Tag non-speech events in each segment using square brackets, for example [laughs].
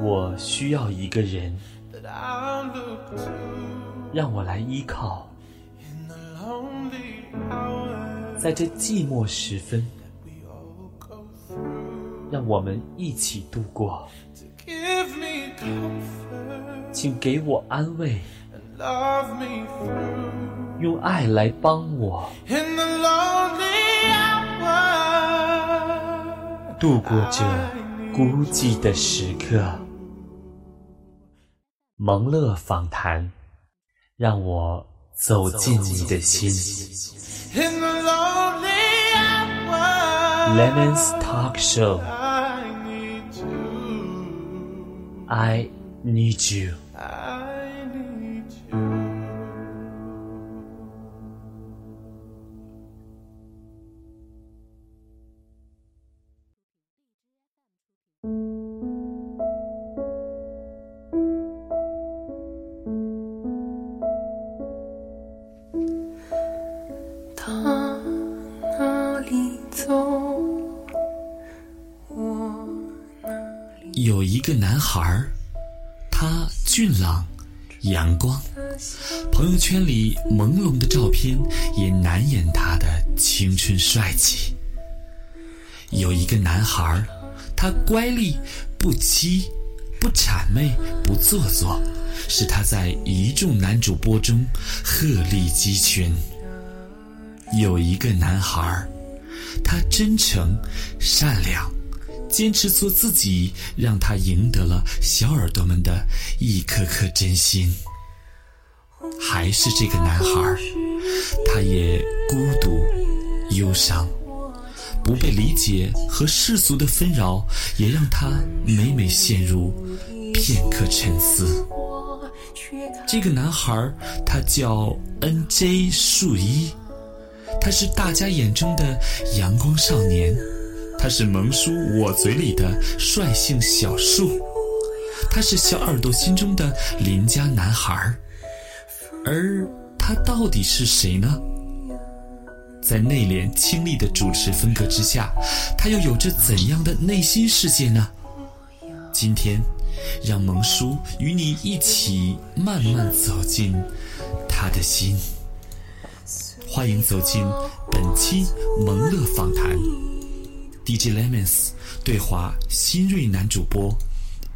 我需要一个人，让我来依靠，在这寂寞时分，让我们一起度过。请给我安慰，用爱来帮我度过这孤寂的时刻。蒙乐访谈，让我走进你的心。Lemon's Talk Show，I need you。孩儿，他俊朗、阳光，朋友圈里朦胧的照片也难掩他的青春帅气。有一个男孩儿，他乖戾、不羁、不谄媚、不做作，使他在一众男主播中鹤立鸡群。有一个男孩儿，他真诚、善良。坚持做自己，让他赢得了小耳朵们的一颗颗真心。还是这个男孩，他也孤独、忧伤，不被理解和世俗的纷扰，也让他每每陷入片刻沉思。这个男孩，他叫 N.J. 树一，他是大家眼中的阳光少年。他是萌叔我嘴里的率性小树，他是小耳朵心中的邻家男孩儿，而他到底是谁呢？在内敛清丽的主持风格之下，他又有着怎样的内心世界呢？今天，让萌叔与你一起慢慢走进他的心。欢迎走进本期萌乐访谈。DJ Lemons 对话新锐男主播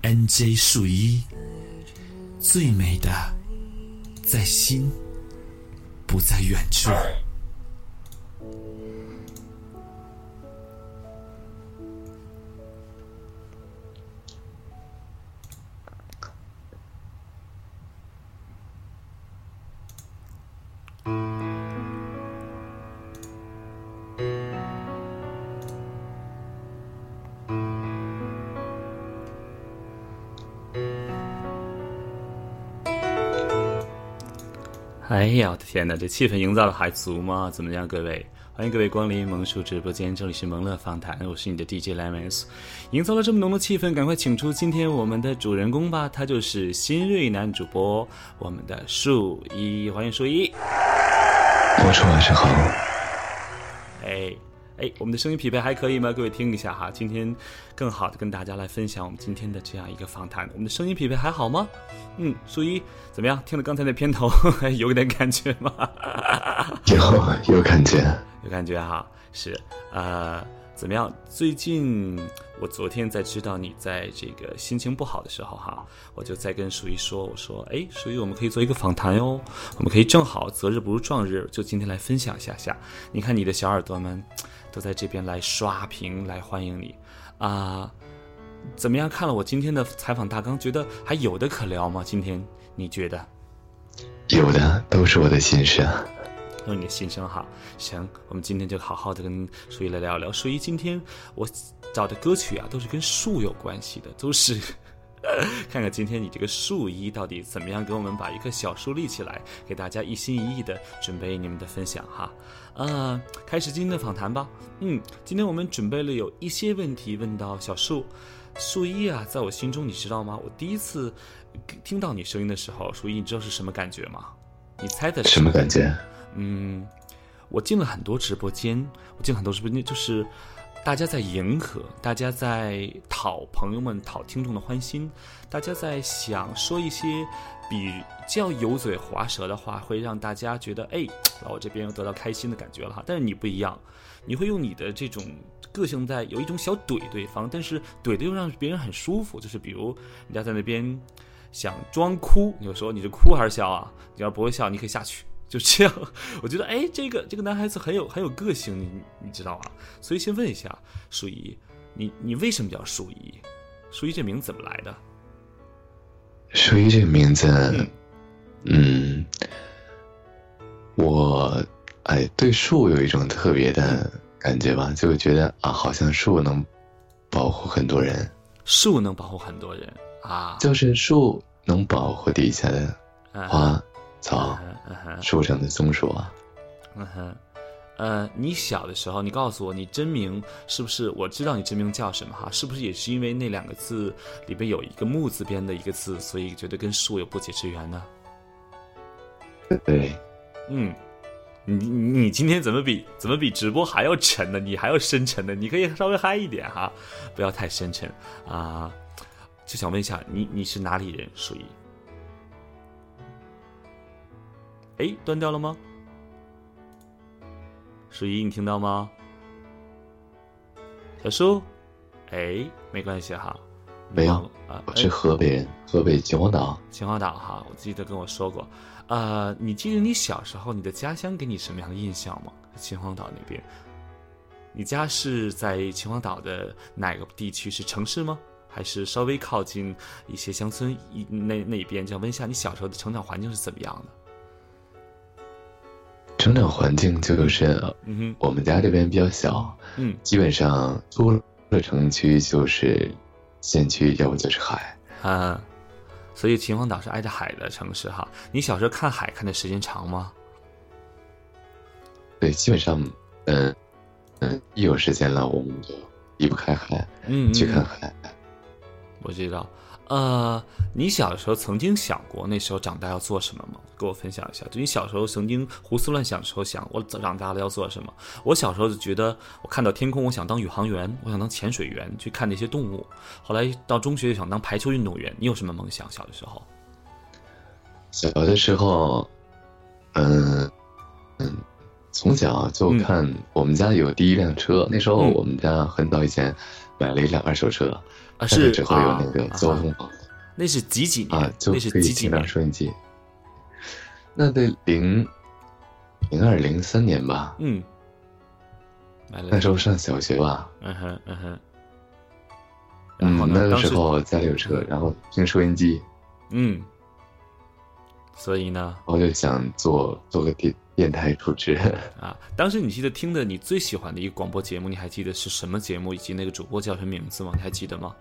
NJ 树一，最美的在心，不在远处。哎呀，我的天哪，这气氛营造的还足吗？怎么样，各位？欢迎各位光临萌叔直播间，这里是萌乐访谈，我是你的 DJ Lemons。营造了这么浓的气氛，赶快请出今天我们的主人公吧，他就是新锐男主播，我们的树一，欢迎树一。播出晚上好。哎。哎，我们的声音匹配还可以吗？各位听一下哈，今天更好的跟大家来分享我们今天的这样一个访谈。我们的声音匹配还好吗？嗯，苏一怎么样？听了刚才那片头，[laughs] 有点感觉吗？[laughs] 有，有感觉，有感觉哈。是，呃，怎么样？最近我昨天在知道你在这个心情不好的时候哈，我就在跟苏一说，我说，哎，苏一，我们可以做一个访谈哟，我们可以正好择日不如撞日，就今天来分享一下下。你看你的小耳朵们。都在这边来刷屏来欢迎你，啊，怎么样？看了我今天的采访大纲，觉得还有的可聊吗？今天你觉得？有的，都是我的心声。都是你的心声哈。行，我们今天就好好的跟树一来聊聊。树一，今天我找的歌曲啊，都是跟树有关系的，都是。[laughs] 看看今天你这个树一到底怎么样，给我们把一棵小树立起来，给大家一心一意的准备你们的分享哈。呃，开始今天的访谈吧。嗯，今天我们准备了有一些问题问到小树，树一啊，在我心中你知道吗？我第一次听到你声音的时候，树一你知道是什么感觉吗？你猜的是什么感觉？嗯，我进了很多直播间，我进了很多直播间就是。大家在迎合，大家在讨朋友们、讨听众的欢心，大家在想说一些比较油嘴滑舌的话，会让大家觉得哎，[tsk] 老我这边又得到开心的感觉了哈。但是你不一样，你会用你的这种个性在有一种小怼对方，但是怼的又让别人很舒服。就是比如人家在那边想装哭，你就说你是哭还是笑啊？你要不会笑，你可以下去。就这样，我觉得哎，这个这个男孩子很有很有个性，你你知道吗？[laughs] 所以先问一下舒怡，你你为什么叫舒怡？舒怡这名字怎么来的？舒一这个名字，嗯，我哎对树有一种特别的感觉吧，就觉得啊，好像树能保护很多人，树能保护很多人啊，就是树能保护底下的花。草，树上的松鼠啊，嗯哼，呃，你小的时候，你告诉我，你真名是不是？我知道你真名叫什么哈？是不是也是因为那两个字里边有一个木字边的一个字，所以觉得跟树有不解之缘呢？对，嗯，你你今天怎么比怎么比直播还要沉呢？你还要深沉呢？你可以稍微嗨一点哈，不要太深沉啊。就想问一下，你你是哪里人？属于？哎，断掉了吗？舒怡，你听到吗？小叔，哎，没关系哈，没有啊，我是河北人，河北秦皇岛。秦皇岛哈，我记得跟我说过，呃，你记得你小时候你的家乡给你什么样的印象吗？秦皇岛那边，你家是在秦皇岛的哪个地区？是城市吗？还是稍微靠近一些乡村一那那边？想问一下，你小时候的成长环境是怎么样的？成长环境就是，我们家这边比较小，嗯，基本上出了城区就是县区，要不就是海啊，所以秦皇岛是挨着海的城市哈。你小时候看海看的时间长吗？对，基本上，嗯嗯，一有时间了，我们就离不开海，嗯，去看海。我知道。呃，你小的时候曾经想过那时候长大要做什么吗？跟我分享一下。就你小时候曾经胡思乱想的时候，想我长大了要做什么？我小时候就觉得，我看到天空，我想当宇航员，我想当潜水员，去看那些动物。后来到中学就想当排球运动员。你有什么梦想？小的时候？小的时候，嗯嗯，从小就看我们家有第一辆车。那时候我们家很早以前买了一辆二手车。啊，是之后有那个那是几几年啊？就可以听到收音机。那得零零二零三年吧？嗯，那时候上小学吧？嗯哼嗯哼。嗯，那个时候家里有车，然后听收音机。嗯。所以呢？我就想做做个电电台主持人 [laughs] 啊。当时你记得听的你最喜欢的一个广播节目，你还记得是什么节目，以及那个主播叫什么名字吗？你还记得吗？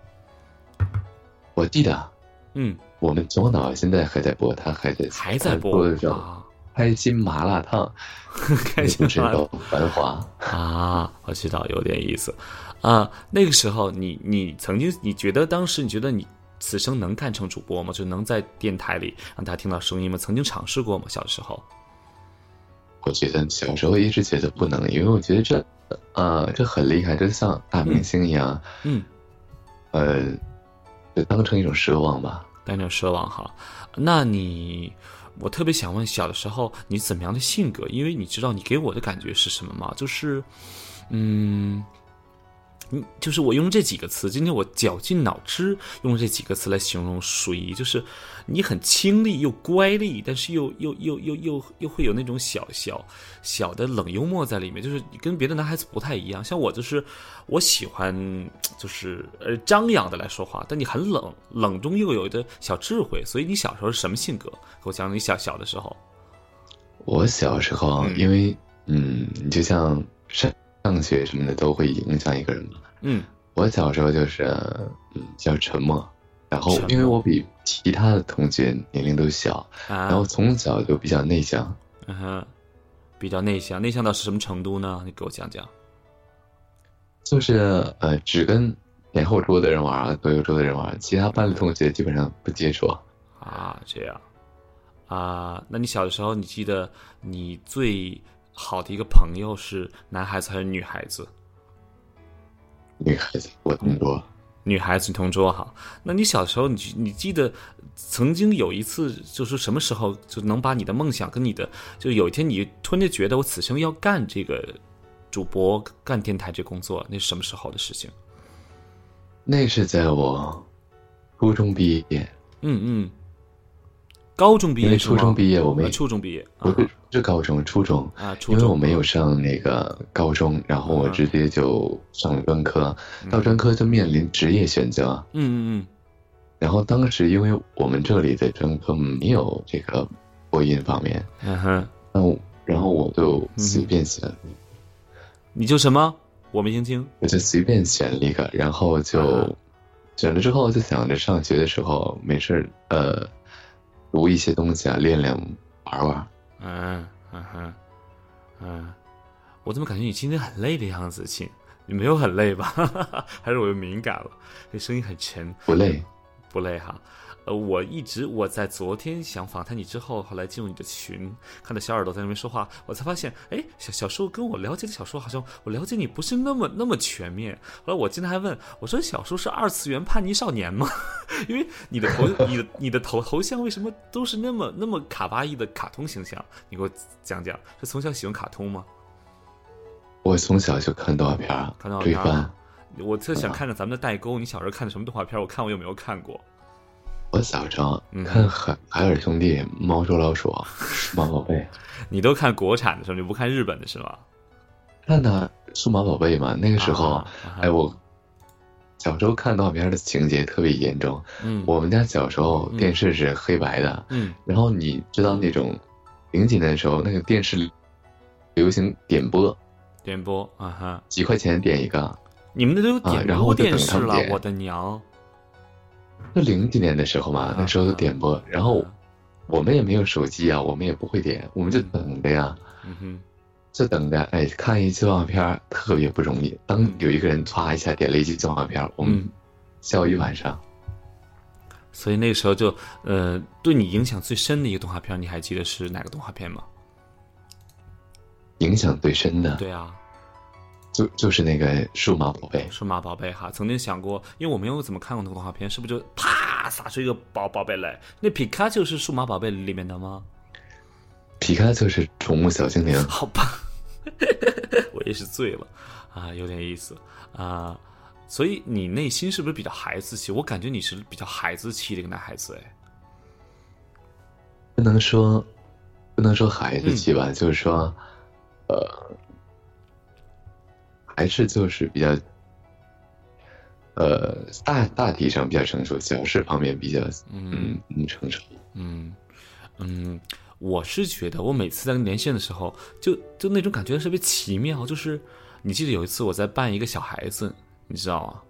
我记得，嗯，我们左脑现在还在播，他还在还在播的时候，开心麻辣烫，[laughs] 开心麻辣繁华啊，我知道有点意思啊。那个时候，你你曾经你觉得当时你觉得你此生能干成主播吗？就能在电台里让大家听到声音吗？曾经尝试过吗？小时候，我觉得小时候一直觉得不能，因为我觉得这呃这很厉害，就像大明星一样，嗯，呃。当成一种奢望吧，当成奢望哈。那你，我特别想问，小的时候你怎么样的性格？因为你知道你给我的感觉是什么吗？就是，嗯。嗯，就是我用这几个词，今天我绞尽脑汁用这几个词来形容舒怡，就是你很清丽又乖戾，但是又又又又又又会有那种小小小的冷幽默在里面，就是你跟别的男孩子不太一样。像我就是我喜欢就是呃张扬的来说话，但你很冷，冷中又有的小智慧。所以你小时候是什么性格？给我讲讲你小小的时候。我小时候，因为嗯，你就像是。上学什么的都会影响一个人嘛。嗯，我小时候就是嗯比较沉默，然后因为我比其他的同学年龄都小，然后从小就比较内向。嗯哼，比较内向，内向到是什么程度呢？你给我讲讲。就是呃，只跟前后桌的人玩，左右桌的人玩，其他班的同学基本上不接触。啊，这样。啊，那你小的时候，你记得你最。好的一个朋友是男孩子还是女孩子？女孩子，我同桌。女孩子同桌哈，那你小时候你你记得曾经有一次就是什么时候就能把你的梦想跟你的就有一天你突然间觉得我此生要干这个主播干电台这工作，那是什么时候的事情？那是在我初中毕业。嗯嗯。高中毕业，初中毕业我没初中毕业，不是是高中，初中。啊，因为我没有上那个高中，然后我直接就上了专科，到专科就面临职业选择，嗯嗯嗯，然后当时因为我们这里的专科没有这个播音方面，嗯哼，那然后我就随便选，你就什么？我没听清，我就随便选了一个，然后就选了之后就想着上学的时候没事呃。读一些东西啊，练练玩玩。嗯嗯哼，嗯，我怎么感觉你今天很累的样子，亲？你没有很累吧？[laughs] 还是我又敏感了？这声音很沉。不累，不累哈。呃，我一直我在昨天想访谈你之后，后来进入你的群，看到小耳朵在那边说话，我才发现，哎，小小时候跟我了解的小说，好像我了解你不是那么那么全面。后来我今天还问我说，小叔是二次元叛逆少年吗？[laughs] 因为你的头，你的你的头头像为什么都是那么那么卡哇伊的卡通形象？你给我讲讲，是从小喜欢卡通吗？我从小就看动画片，看动画片。我特想看看咱们的代沟，你小时候看的什么动画片？我看我有没有看过。我小时候看海海尔兄弟、猫捉老鼠、数码宝贝，[laughs] 你都看国产的是吗？你不看日本的是吗？看的数码宝贝嘛，那个时候，哎，我小时候看动画片的情节特别严重。嗯，我们家小时候电视是黑白的。嗯，然后你知道那种零几年的时候，那个电视流行点播，点播啊哈，几块钱点一个。你们那都有点播电视了，我的娘！那零几年的时候嘛，那时候都点播，然后我们也没有手机啊，我们也不会点，我们就等着呀，就等着。哎，看一集动画片特别不容易。当有一个人歘一下点了一集动画片，我们笑一晚上。所以那个时候就呃，对你影响最深的一个动画片，你还记得是哪个动画片吗？影响最深的？对啊。就就是那个数码宝贝，数码宝贝哈，曾经想过，因为我没有怎么看过那个动画片，是不是就啪撒出一个宝宝贝来？那皮卡丘是数码宝贝里面的吗？皮卡丘是宠物小精灵。好吧，[laughs] 我也是醉了啊，有点意思啊。所以你内心是不是比较孩子气？我感觉你是比较孩子气的一个男孩子哎。不能说，不能说孩子气吧，就是说，呃。还是就是比较，呃，大大体上比较成熟，小事方面比较嗯嗯成熟。嗯嗯，我是觉得我每次在连线的时候，就就那种感觉特别奇妙。就是你记得有一次我在扮一个小孩子，你知道吗？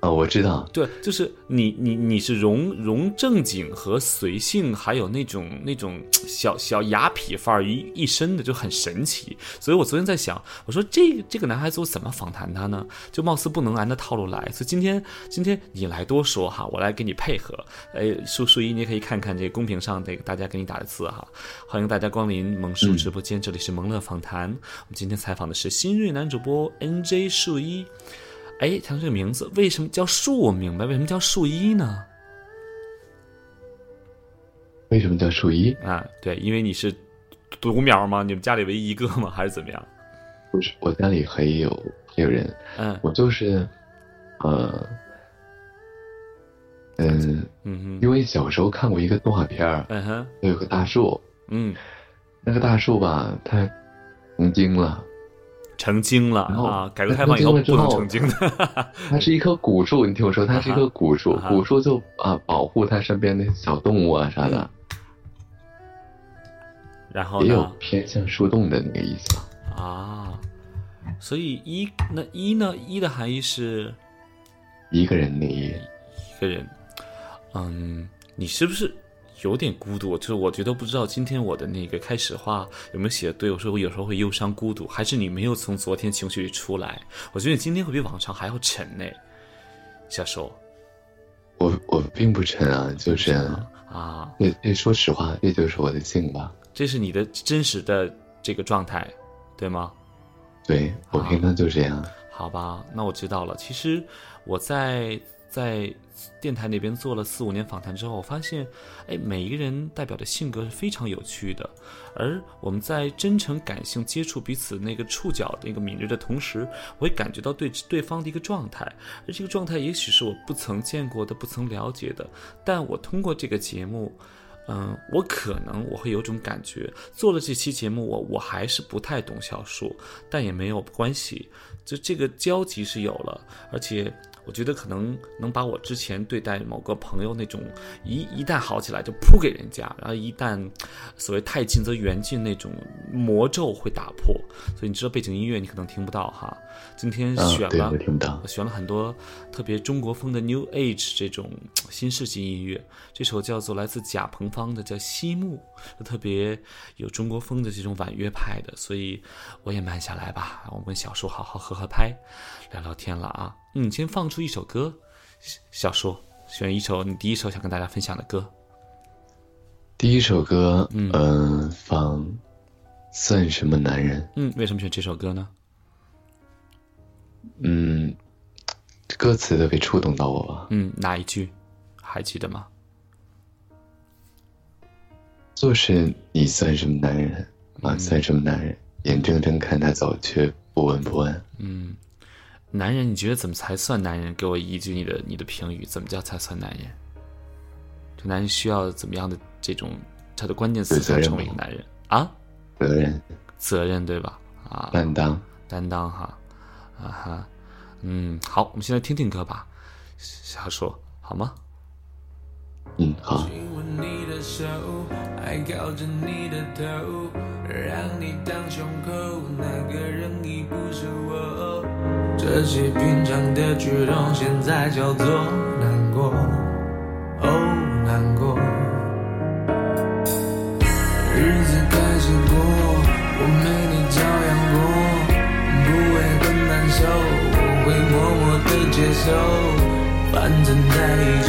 啊，我知道，对，就是你，你，你是融融正经和随性，还有那种那种小小雅痞范儿一一身的，就很神奇。所以我昨天在想，我说这这个男孩子我怎么访谈他呢？就貌似不能按那套路来。所以今天今天你来多说哈，我来给你配合。哎，树树一，你也可以看看这公屏上这个大家给你打的字哈。欢迎大家光临萌叔直播间，这里是萌乐访谈。我们今天采访的是新锐男主播 NJ 树一。哎，他这个名字为什么叫树？我明白，为什么叫树一呢？为什么叫树一啊？对，因为你是独苗吗？你们家里唯一一个吗？还是怎么样？不是，我家里还有还有人。嗯，我就是，呃，嗯嗯，因为小时候看过一个动画片儿，嗯哼，有个大树，嗯，那个大树吧，它成精了。成精了啊！改革开放以后不能成精的。[laughs] 它是一棵古树，[laughs] 你听我说，它是一棵古树，古树就啊保护它身边的小动物啊啥的。然后也有偏向树洞的那个意思啊。所以一那一呢？一的含义是一个人的一，一个人。嗯，你是不是？有点孤独，就是我觉得不知道今天我的那个开始话有没有写的对。我说我有时候会忧伤孤独，还是你没有从昨天情绪里出来？我觉得你今天会比往常还要沉呢，小说。我我并不沉啊，就是啊，那那说实话，这就是我的性吧。这是你的真实的这个状态，对吗？对我平常就这样。好吧，那我知道了。其实我在在电台那边做了四五年访谈之后，我发现，哎，每一个人代表的性格是非常有趣的。而我们在真诚、感性接触彼此那个触角那个敏锐的同时，我也感觉到对对方的一个状态，而这个状态也许是我不曾见过的、不曾了解的。但我通过这个节目。嗯，我可能我会有种感觉，做了这期节目，我我还是不太懂小说，但也没有关系，就这个交集是有了，而且。我觉得可能能把我之前对待某个朋友那种一一旦好起来就扑给人家，然后一旦所谓太近则远近那种魔咒会打破。所以你知道背景音乐你可能听不到哈。今天选了，选了很多特别中国风的 New Age 这种新世纪音乐。这首叫做来自贾鹏芳的叫《西木》，特别有中国风的这种婉约派的。所以我也慢下来吧，我们小叔好好合合拍，聊聊天了啊。嗯，先放出一首歌，小说选一首你第一首想跟大家分享的歌。第一首歌，嗯，放算什么男人？嗯，为什么选这首歌呢？嗯，歌词特别触动到我吧。嗯，哪一句还记得吗？就是你算什么男人啊？算什么男人？眼睁睁看他走，却不闻不问。嗯。男人，你觉得怎么才算男人？给我一句你的你的评语，怎么叫才算男人？这男人需要怎么样的这种他的关键词才成为一个男人啊？责任，责任对吧？啊，担当，担当哈，啊哈，嗯，好，我们现在听听歌吧，瞎说好吗？嗯，好。这些平常的举动，现在叫做难过，哦，难过。日子开始过，我没你照样过，不会很难受，我会默默的接受。反正在一起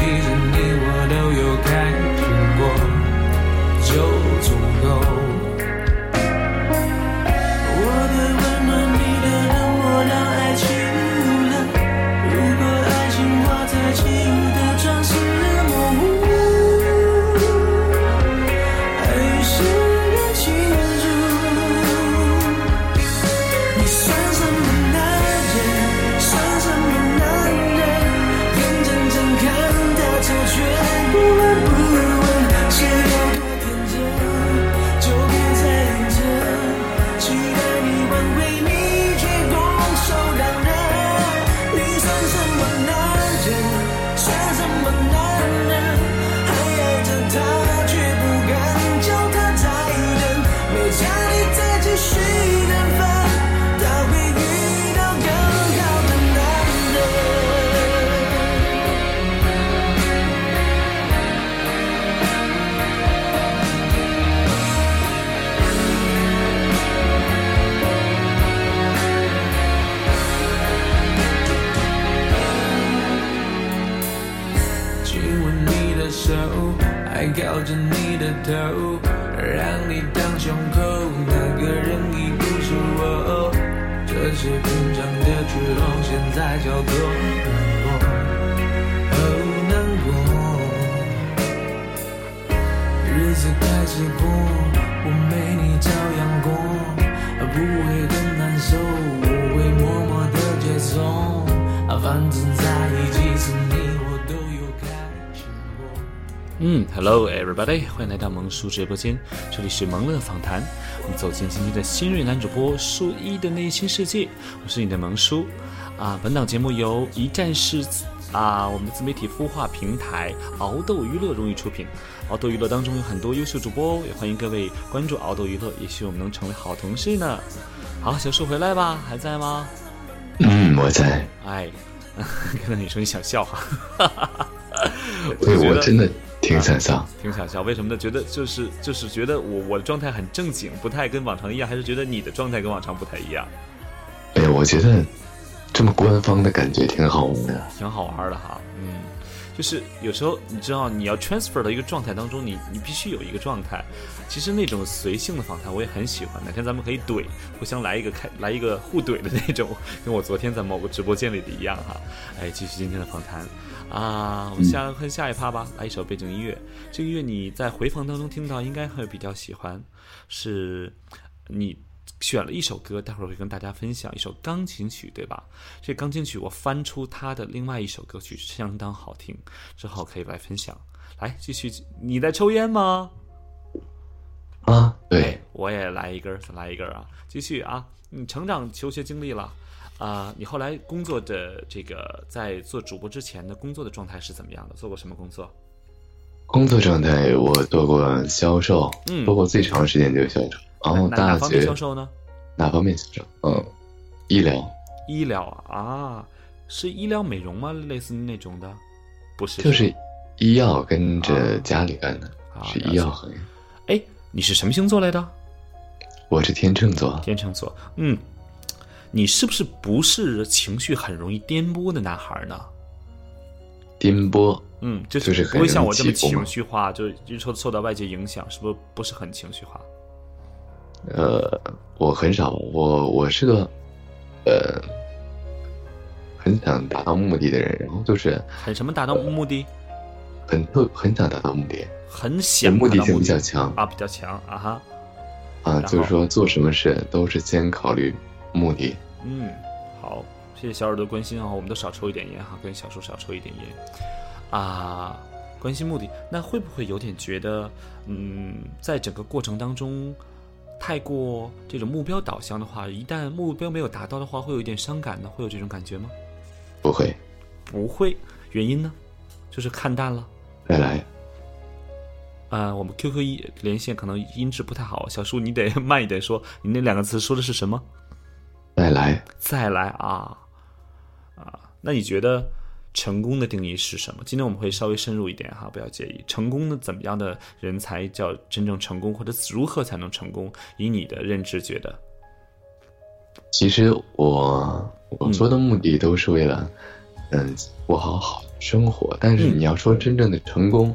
叔直播间，这里是萌乐访谈。我们走进今天的新锐男主播舒一的内心世界，我是你的萌叔。啊，本档节目由一站式啊，我们的自媒体孵化平台熬豆娱乐荣誉出品。熬豆娱乐当中有很多优秀主播哦，也欢迎各位关注熬豆娱乐，也许我们能成为好同事呢。好，小树回来吧，还在吗？嗯，我在。哎，[laughs] 看到你说你想笑哈，[laughs] 对我真的。挺想笑，挺想笑。为什么呢？觉得就是就是觉得我我的状态很正经，不太跟往常一样，还是觉得你的状态跟往常不太一样？哎呀，我觉得这么官方的感觉挺好玩的。挺好玩的哈，嗯，就是有时候你知道你要 transfer 到一个状态当中，你你必须有一个状态。其实那种随性的访谈我也很喜欢，哪天咱们可以怼，互相来一个开来一个互怼的那种，跟我昨天在某个直播间里的一样哈。哎，继续今天的访谈啊，我们下看下一趴吧，来一首背景音乐。这个音乐你在回放当中听到应该会比较喜欢，是你。选了一首歌，待会儿会跟大家分享一首钢琴曲，对吧？这钢琴曲我翻出他的另外一首歌曲，相当好听，之后可以来分享。来，继续，你在抽烟吗？啊，对，我也来一根，再来一根啊！继续啊，你成长求学经历了啊，你后来工作的这个在做主播之前的工作的状态是怎么样的？做过什么工作？工作状态我做过销售，嗯，做过最长时间就是销售。然后大学销售呢？哪方面销售？嗯，医疗。医疗啊，是医疗美容吗？类似那种的？不是，就是医药跟着家里干的，是医药行业。哎，你是什么星座来的？我是天秤座。天秤座，嗯，你是不是不是情绪很容易颠簸的男孩呢？颠簸，嗯，就是不会像我这么情绪化，就就受受到外界影响，是不是不是很情绪化？呃，我很少，我我是个，呃，很想达到目的的人，然后就是很什么达到目的，很特很想达到目的，很想目的性比较强。啊，比较强啊哈，啊，就是说做什么事都是先考虑目的。嗯，好，谢谢小耳朵关心啊，我们都少抽一点烟哈，跟小叔少抽一点烟啊，关心目的，那会不会有点觉得，嗯，在整个过程当中。太过这种目标导向的话，一旦目标没有达到的话，会有一点伤感呢？会有这种感觉吗？不会，不会。原因呢？就是看淡了。再来。呃，我们 QQ 一连线可能音质不太好，小叔你得慢一点说。你那两个词说的是什么？再来。再来啊啊！那你觉得？成功的定义是什么？今天我们会稍微深入一点哈，不要介意。成功的怎么样的人才叫真正成功，或者如何才能成功？以你的认知觉得，其实我我说的目的都是为了，嗯，过好好生活。但是你要说真正的成功，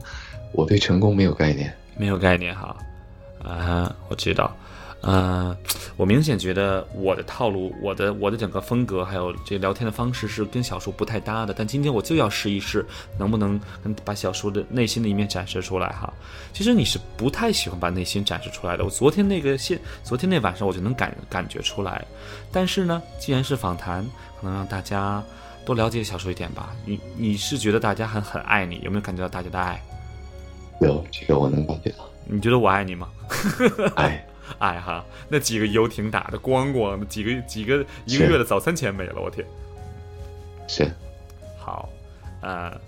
我对成功没有概念，没有概念哈。啊，我知道。嗯，我明显觉得我的套路、我的我的整个风格，还有这聊天的方式是跟小叔不太搭的。但今天我就要试一试，能不能把小叔的内心的一面展示出来哈。其实你是不太喜欢把内心展示出来的。我昨天那个现，昨天那晚上我就能感感觉出来。但是呢，既然是访谈，可能让大家多了解小叔一点吧。你你是觉得大家很很爱你，有没有感觉到大家的爱？有，这个我能感觉到。[laughs] 你觉得我爱你吗？爱。[laughs] 哎 [laughs] 哈，那几个游艇打的咣咣的，几个几个一个月的早餐钱没了，我天！是，好，呃，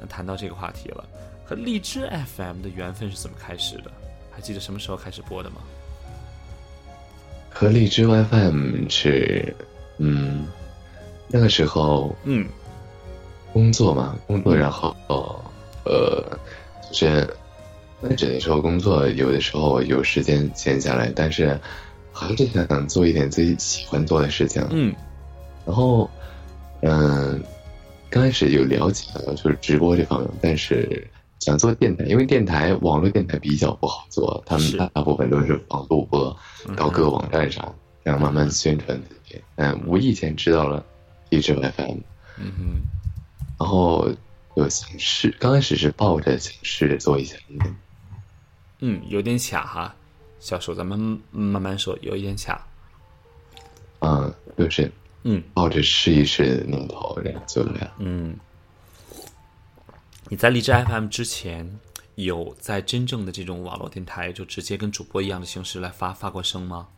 那谈到这个话题了，和荔枝 FM 的缘分是怎么开始的？还记得什么时候开始播的吗？和荔枝 FM 是，嗯，那个时候，嗯，工作嘛，工作，然后，呃，就是。那只能说工作有的时候有时间闲下来，但是还是想做一点自己喜欢做的事情。嗯，然后，嗯，刚开始有了解了就是直播这方面，但是想做电台，因为电台网络电台比较不好做，他们大部分都是放录播到各个网站上，这样慢慢宣传自己。嗯，无意间知道了荔枝 FM，嗯哼，然后就想试，刚开始是抱着想试着做一下。嗯，有点卡哈，小叔，咱们慢慢说，有一点卡。嗯，就是，嗯，抱着试一试的念头，然后就这样。嗯，你在荔枝 FM 之前，有在真正的这种网络电台，就直接跟主播一样的形式来发发过声吗？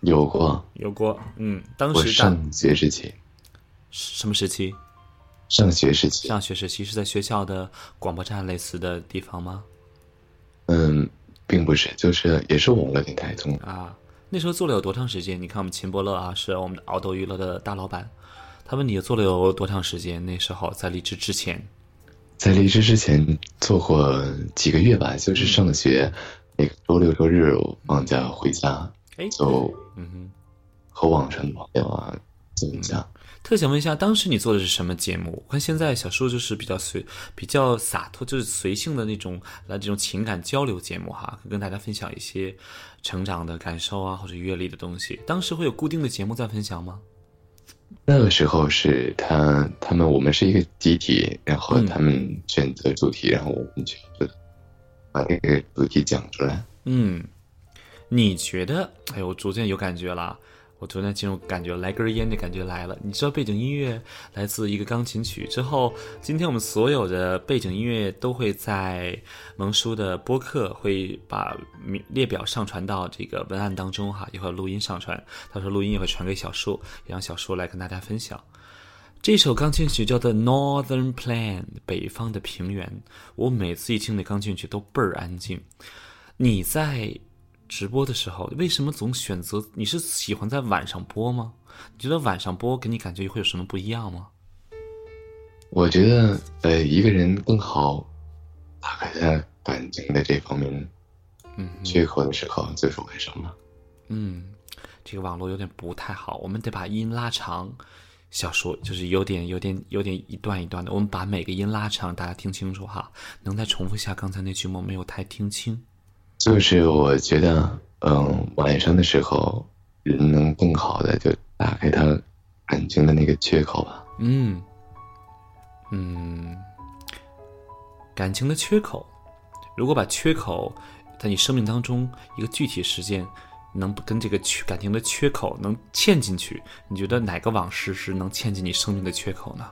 有过，有过。嗯，当时上学时期，什么时期？上学时期。上学时期是在学校的广播站类似的地方吗？嗯，并不是，就是也是网络电台中啊。那时候做了有多长时间？你看我们秦伯乐啊，是我们的敖斗娱乐的大老板。他问你做了有多长时间？那时候在离职之前，在离职之前做过几个月吧，就是上学，每个周六周日放假回家，哎，就嗯哼，和网上的朋友啊怎么讲？特想问一下，当时你做的是什么节目？我看现在小说就是比较随、比较洒脱，就是随性的那种来这种情感交流节目哈，跟大家分享一些成长的感受啊，或者阅历的东西。当时会有固定的节目在分享吗？那个时候是他他们我们是一个集体，然后他们选择主题，然后我们去把这个主题讲出来。嗯，你觉得？哎呦，我逐渐有感觉了。我突然进入感觉，来根烟的感觉来了。你知道背景音乐来自一个钢琴曲之后，今天我们所有的背景音乐都会在萌叔的播客会把列表上传到这个文案当中哈，一会儿录音上传，到时候录音也会传给小树，也让小树来跟大家分享。这首钢琴曲叫做《Northern Plan》，北方的平原。我每次一听那钢琴曲都倍儿安静。你在？直播的时候，为什么总选择？你是喜欢在晚上播吗？你觉得晚上播给你感觉会有什么不一样吗？我觉得，呃，一个人更好打开他感情的这方面，嗯，缺口的时候就是晚上了。嗯，这个网络有点不太好，我们得把音拉长。小说就是有点、有点、有点一段一段的，我们把每个音拉长，大家听清楚哈。能再重复一下刚才那句吗？没有太听清。就是我觉得，嗯，晚上的时候，人能更好的就打开他感情的那个缺口吧。嗯，嗯，感情的缺口，如果把缺口在你生命当中一个具体时间，能跟这个缺感情的缺口能嵌进去，你觉得哪个往事是能嵌进你生命的缺口呢？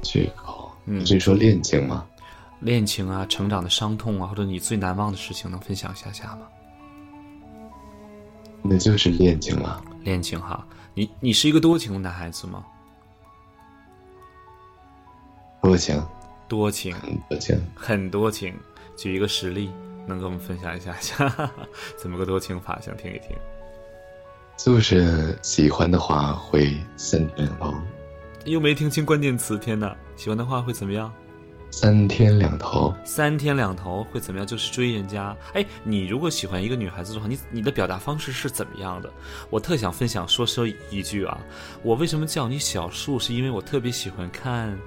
缺口，你是说恋情吗？恋情啊，成长的伤痛啊，或者你最难忘的事情，能分享一下下吗？那就是恋情了。恋情哈，你你是一个多情的男孩子吗？多情，多情，很多情，很多情。举一个实例，能跟我们分享一下下，[laughs] 怎么个多情法？想听一听。就是喜欢的话会三天两头。又没听清关键词，天哪！喜欢的话会怎么样？三天两头，三天两头会怎么样？就是追人家。哎，你如果喜欢一个女孩子的话，你你的表达方式是怎么样的？我特想分享说说一句啊，我为什么叫你小树？是因为我特别喜欢看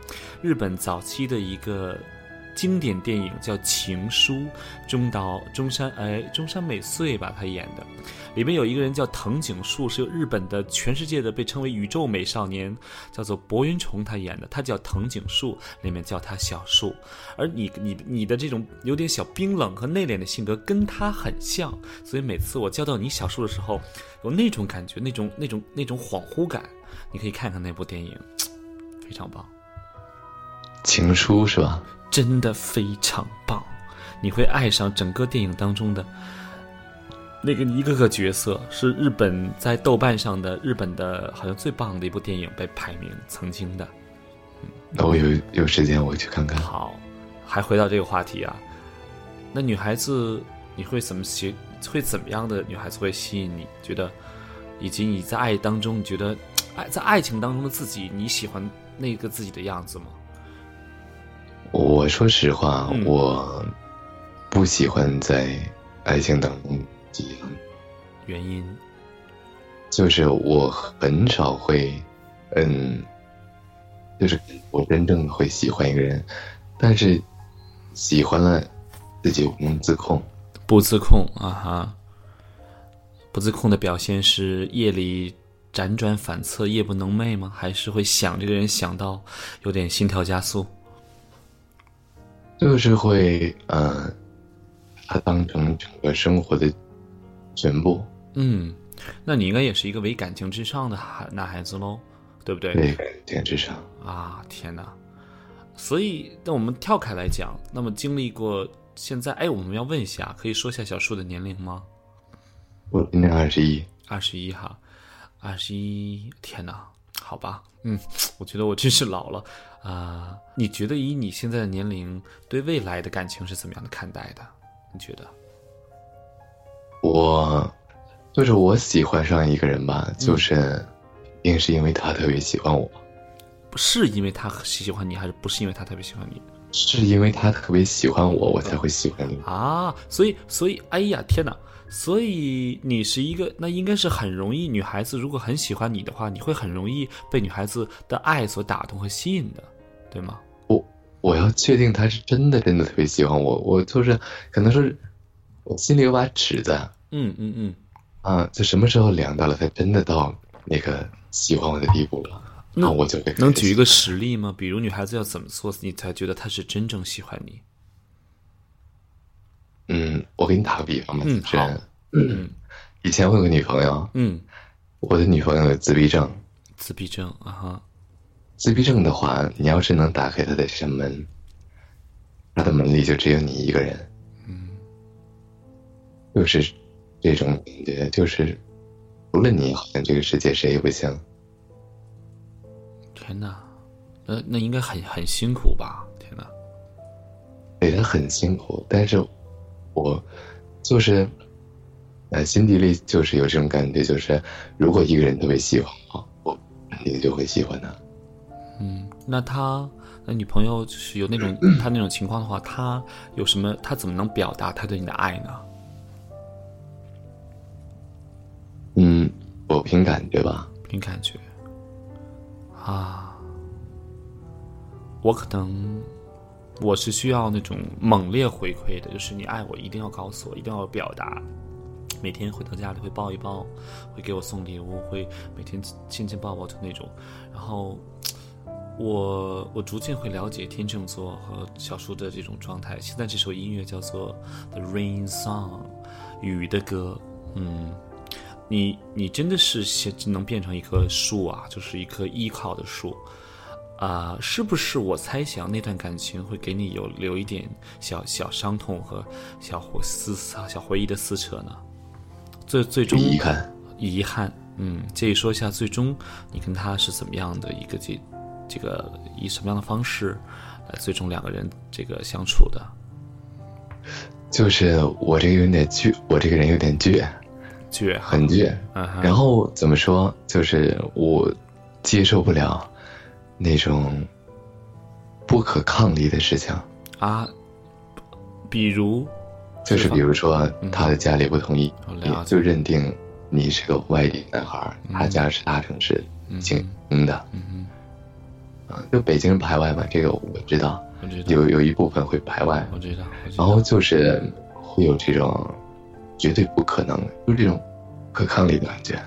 日本早期的一个。经典电影叫《情书》，中岛中山哎中山美穗吧，她演的，里面有一个人叫藤井树，是日本的全世界的被称为宇宙美少年，叫做柏云崇，他演的，他叫藤井树，里面叫他小树，而你你你的这种有点小冰冷和内敛的性格跟他很像，所以每次我叫到你小树的时候，有那种感觉，那种那种那种恍惚感，你可以看看那部电影，非常棒，情书是吧？真的非常棒，你会爱上整个电影当中的那个一个个角色。是日本在豆瓣上的日本的好像最棒的一部电影，被排名曾经的。那我有有时间我去看看。好，还回到这个话题啊，那女孩子你会怎么吸？会怎么样的女孩子会吸引你？觉得，以及你在爱当中，你觉得爱在爱情当中的自己，你喜欢那个自己的样子吗？我说实话，我不喜欢在爱情当中结。原因就是我很少会，嗯，就是我真正的会喜欢一个人，但是喜欢了自己不能自控，不自控啊哈，不自控的表现是夜里辗转反侧、夜不能寐吗？还是会想这个人想到有点心跳加速？就是会，嗯，他当成整个生活的全部。嗯，那你应该也是一个为感情至上的孩男孩子喽，对不对？对感情至上啊！天哪！所以，那我们跳开来讲，那么经历过现在，哎，我们要问一下，可以说一下小树的年龄吗？我今年二十一。二十一哈，二十一！天哪！好吧，嗯，我觉得我真是老了。啊，你觉得以你现在的年龄，对未来的感情是怎么样的看待的？你觉得？我就是我喜欢上一个人吧，就是定是因为他特别喜欢我。不是因为他喜欢你，还是不是因为他特别喜欢你？是因为他特别喜欢我，我才会喜欢你。啊，所以所以，哎呀，天哪！所以你是一个，那应该是很容易，女孩子如果很喜欢你的话，你会很容易被女孩子的爱所打动和吸引的，对吗？我我要确定他是真的真的特别喜欢我，我就是可能是我心里有把尺子，嗯嗯嗯，啊，就什么时候量到了，他真的到那个喜欢我的地步了，那我就会能举一个实例吗？比如女孩子要怎么做，你才觉得她是真正喜欢你？嗯，我给你打个比方吧，嗯，好，嗯，以前我有个女朋友，嗯，我的女朋友有自闭症，自闭症啊哈，自闭症的话，你要是能打开他的山门，他的门里就只有你一个人，嗯，就是这种感觉，就是除了你，好像这个世界谁也不行。天哪，那那应该很很辛苦吧？天哪，对，他很辛苦，但是。我就是，呃，心底里就是有这种感觉，就是如果一个人特别喜欢我，我肯定就会喜欢他。嗯，那他那女朋友就是有那种 [clears throat] 他那种情况的话，他有什么？他怎么能表达他对你的爱呢？嗯，我凭感觉吧。凭感觉。啊，我可能。我是需要那种猛烈回馈的，就是你爱我，一定要告诉我，一定要表达。每天回到家里会抱一抱，会给我送礼物，会每天亲亲抱抱的那种。然后，我我逐渐会了解天秤座和小叔的这种状态。现在这首音乐叫做《The Rain Song》，雨的歌。嗯，你你真的是先能变成一棵树啊，就是一棵依靠的树。啊，是不是我猜想那段感情会给你有留一点小小伤痛和小回思小回忆的撕扯呢？最最终遗憾，遗憾。嗯，介意说一下，最终你跟他是怎么样的一个这这个以什么样的方式，呃，最终两个人这个相处的？就是我这个有点倔，我这个人有点倔，倔，很倔。然后怎么说？就是我接受不了。那种不可抗力的事情。啊，比如，就是比如说他的家里不同意，就认定你是个外地男孩，他家是大城市，京嗯的，啊，就北京人排外嘛，这个我知道，有有一部分会排外，我知道，然后就是会有这种绝对不可能，就是这种可抗力的感觉。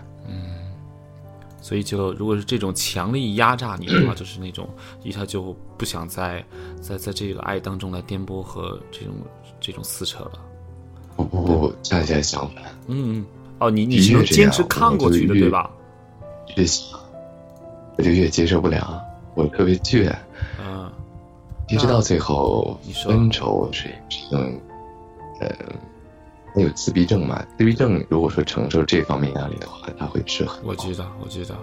所以，就如果是这种强力压榨你的话，[clears throat] 就是那种一下就不想在在在这个爱当中来颠簸和这种这种撕扯了。不不不，恰恰相反。嗯，哦，你你是能坚持看过去的，对吧？越想，我就越接受不了，我特别倔。嗯，一直到最后分手是嗯呃。他有自闭症嘛？自闭症如果说承受这方面压力的话，他会吃很。我知道，我知道。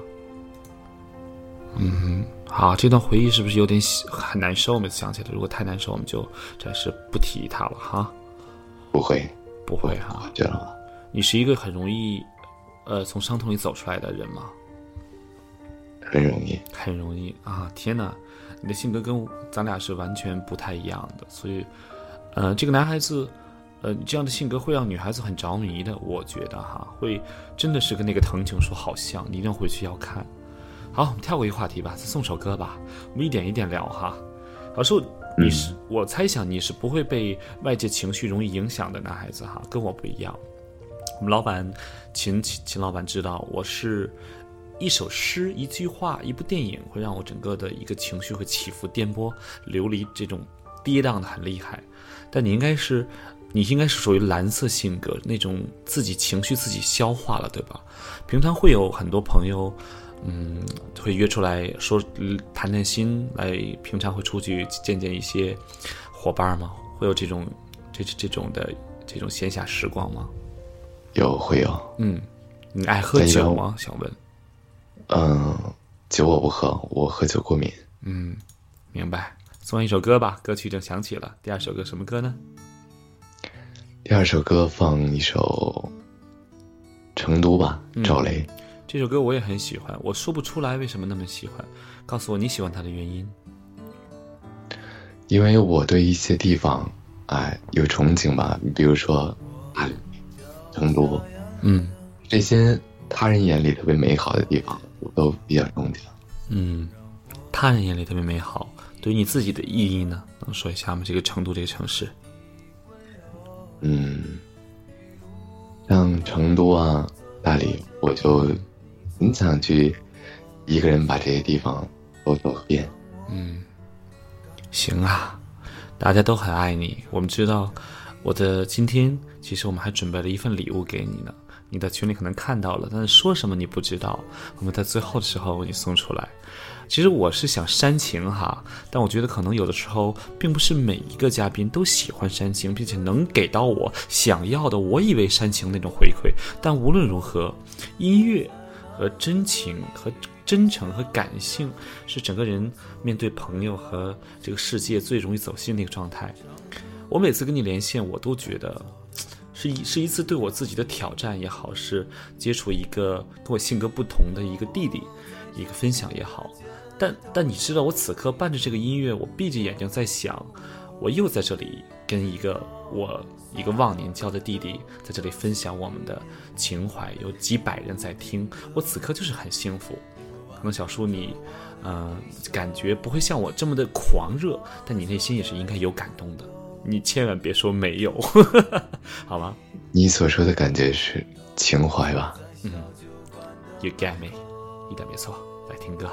嗯，好，这段回忆是不是有点很难受？每次想起来，如果太难受，我们就暂时不提他了哈。不会，不会哈。知道了。你是一个很容易，呃，从伤痛里走出来的人吗？很容易，很容易啊！天哪，你的性格跟咱俩是完全不太一样的，所以，呃，这个男孩子。呃，这样的性格会让女孩子很着迷的，我觉得哈，会真的是跟那个藤井树好像，你一定要回去要看。好，我们跳过一个话题吧，再送首歌吧，我们一点一点聊哈。老师，你是我猜想你是不会被外界情绪容易影响的男孩子哈，跟我不一样。我们老板秦秦秦老板知道，我是一首诗、一句话、一部电影会让我整个的一个情绪会起伏颠簸、流离这种跌宕的很厉害，但你应该是。你应该是属于蓝色性格那种，自己情绪自己消化了，对吧？平常会有很多朋友，嗯，会约出来说谈谈心，来平常会出去见见一些伙伴吗？会有这种这这种的这种闲暇时光吗？有，会有。嗯，你爱喝酒吗？想问。嗯，酒我不喝，我喝酒过敏。嗯，明白。送一首歌吧，歌曲正响起了。第二首歌什么歌呢？第二首歌放一首《成都》吧，赵雷。这首歌我也很喜欢，我说不出来为什么那么喜欢，告诉我你喜欢它的原因。因为我对一些地方，哎，有憧憬吧。你比如说，大理、成都，嗯这些他人眼里特别美好的地方，我都比较重点。嗯，他人眼里特别美好，对于你自己的意义呢，能说一下吗？这个成都这个城市，嗯，像成都啊、大理，我就很想去一个人把这些地方都走遍。嗯，行啊，大家都很爱你。我们知道，我的今天其实我们还准备了一份礼物给你呢。你在群里可能看到了，但是说什么你不知道。我们在最后的时候为你送出来。其实我是想煽情哈，但我觉得可能有的时候并不是每一个嘉宾都喜欢煽情，并且能给到我想要的，我以为煽情那种回馈。但无论如何，音乐和真情和真诚和感性是整个人面对朋友和这个世界最容易走心的一个状态。我每次跟你连线，我都觉得是一是一次对我自己的挑战也好，是接触一个跟我性格不同的一个弟弟，一个分享也好。但但你知道，我此刻伴着这个音乐，我闭着眼睛在想，我又在这里跟一个我一个忘年交的弟弟在这里分享我们的情怀，有几百人在听，我此刻就是很幸福。可能小叔你，呃，感觉不会像我这么的狂热，但你内心也是应该有感动的。你千万别说没有，[laughs] 好吗你所说的感觉是情怀吧？嗯？You get me，一点没错。来听歌。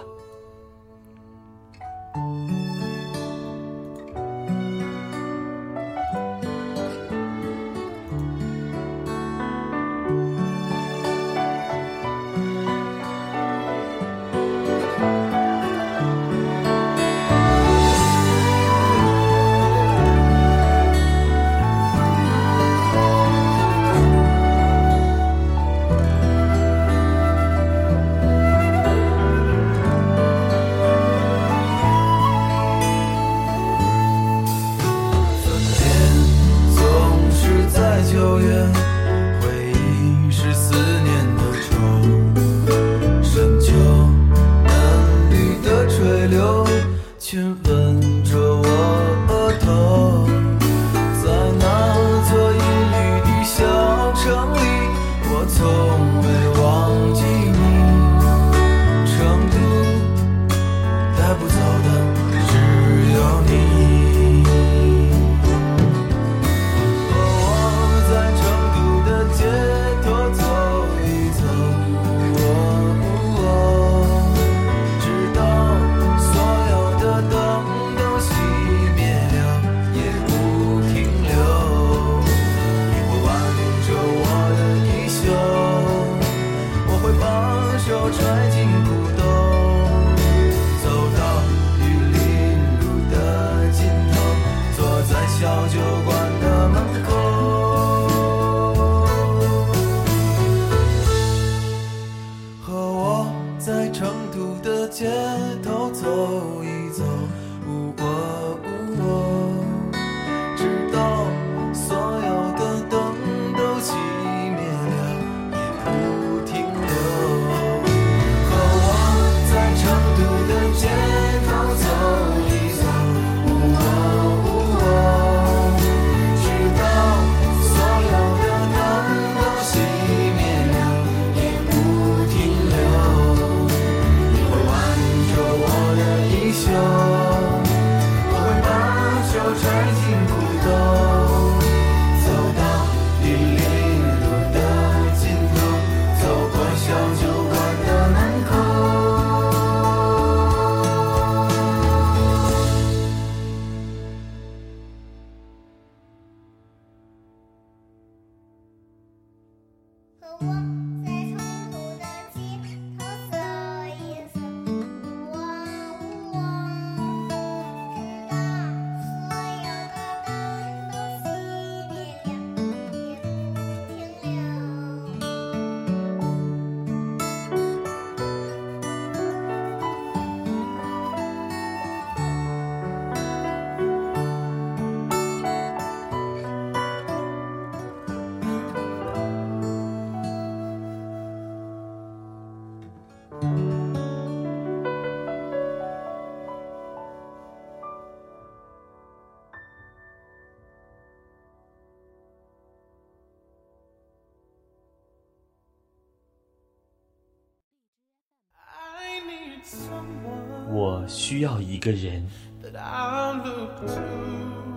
我需要一个人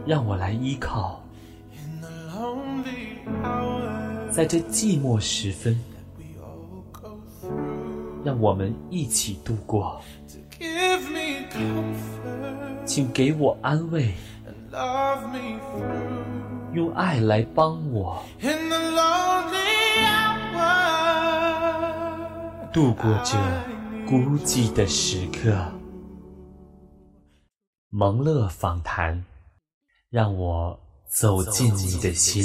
让我来依靠。在这寂寞时分让我们一起度过。请给我安慰用爱来帮我度过这孤寂的时刻。蒙乐访谈，让我走进你的心。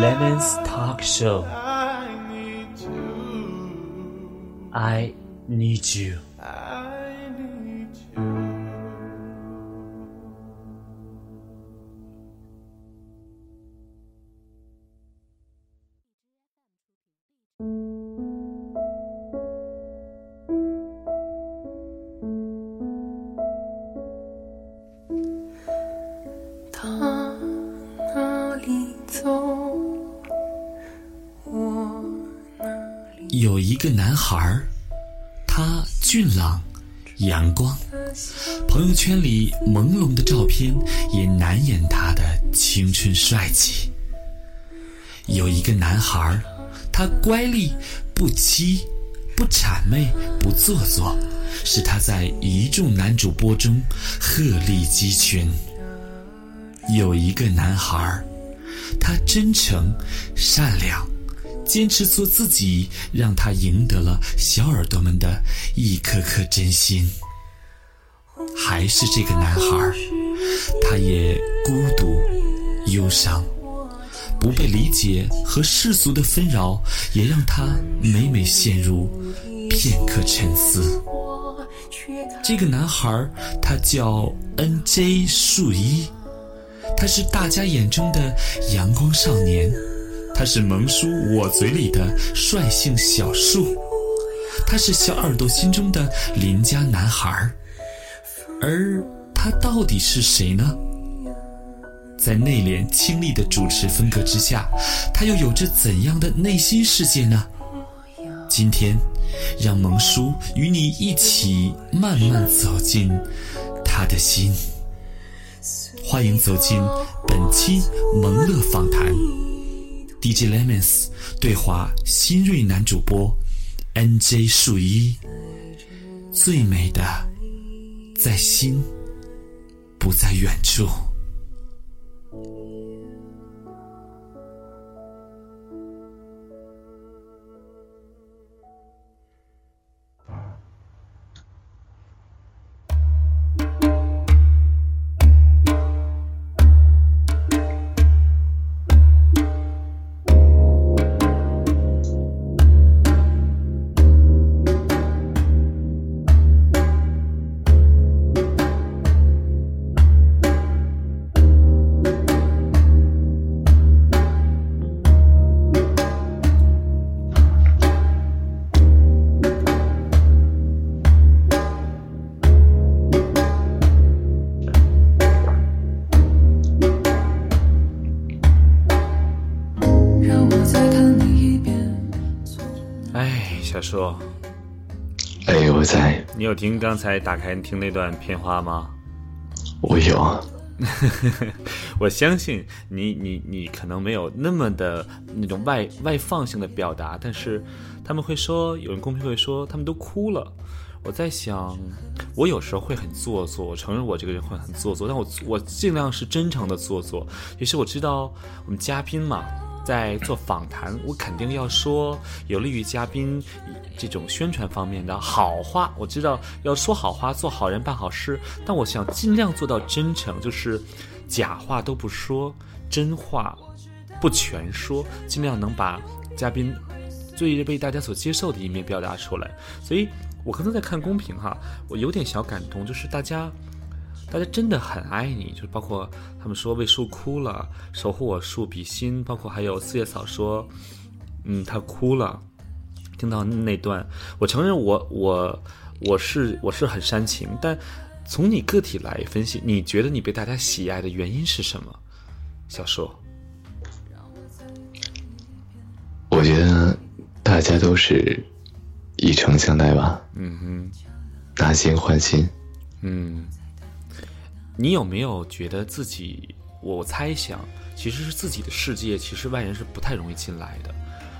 Lemon's Talk Show，I need you。朦胧的照片也难掩他的青春帅气。有一个男孩，他乖戾、不欺、不谄媚、不做作，使他在一众男主播中鹤立鸡群。有一个男孩，他真诚、善良，坚持做自己，让他赢得了小耳朵们的一颗颗真心。还是这个男孩，他也孤独、忧伤，不被理解和世俗的纷扰，也让他每每陷入片刻沉思。这个男孩，他叫 N.J. 树一，他是大家眼中的阳光少年，他是萌叔我嘴里的率性小树，他是小耳朵心中的邻家男孩，而他到底是谁呢？在内敛清丽的主持风格之下，他又有着怎样的内心世界呢？今天，让萌叔与你一起慢慢走进他的心。欢迎走进本期萌乐访谈，DJ Lemons 对话新锐男主播 NJ 树一，最美的在心，不在远处。有听刚才打开听那段片花吗？我有，[laughs] 我相信你，你你可能没有那么的那种外外放性的表达，但是他们会说，有人公屏会说他们都哭了。我在想，我有时候会很做作，我承认我这个人会很做作，但我我尽量是真诚的做作。也是我知道我们嘉宾嘛，在做访谈，我肯定要说有利于嘉宾这种宣传方面的好话。我知道要说好话，做好人办好事，但我想尽量做到真诚，就是假话都不说，真话不全说，尽量能把嘉宾最被大家所接受的一面表达出来。所以我刚才在看公屏哈，我有点小感动，就是大家。大家真的很爱你，就是包括他们说为树哭了，守护我树比心，包括还有四叶草说，嗯，他哭了。听到那段，我承认我我我是我是很煽情，但从你个体来分析，你觉得你被大家喜爱的原因是什么？小说，我觉得大大家都是以诚相待吧，嗯哼，拿心换心。嗯，你有没有觉得自己？我猜想，其实是自己的世界，其实外人是不太容易进来的。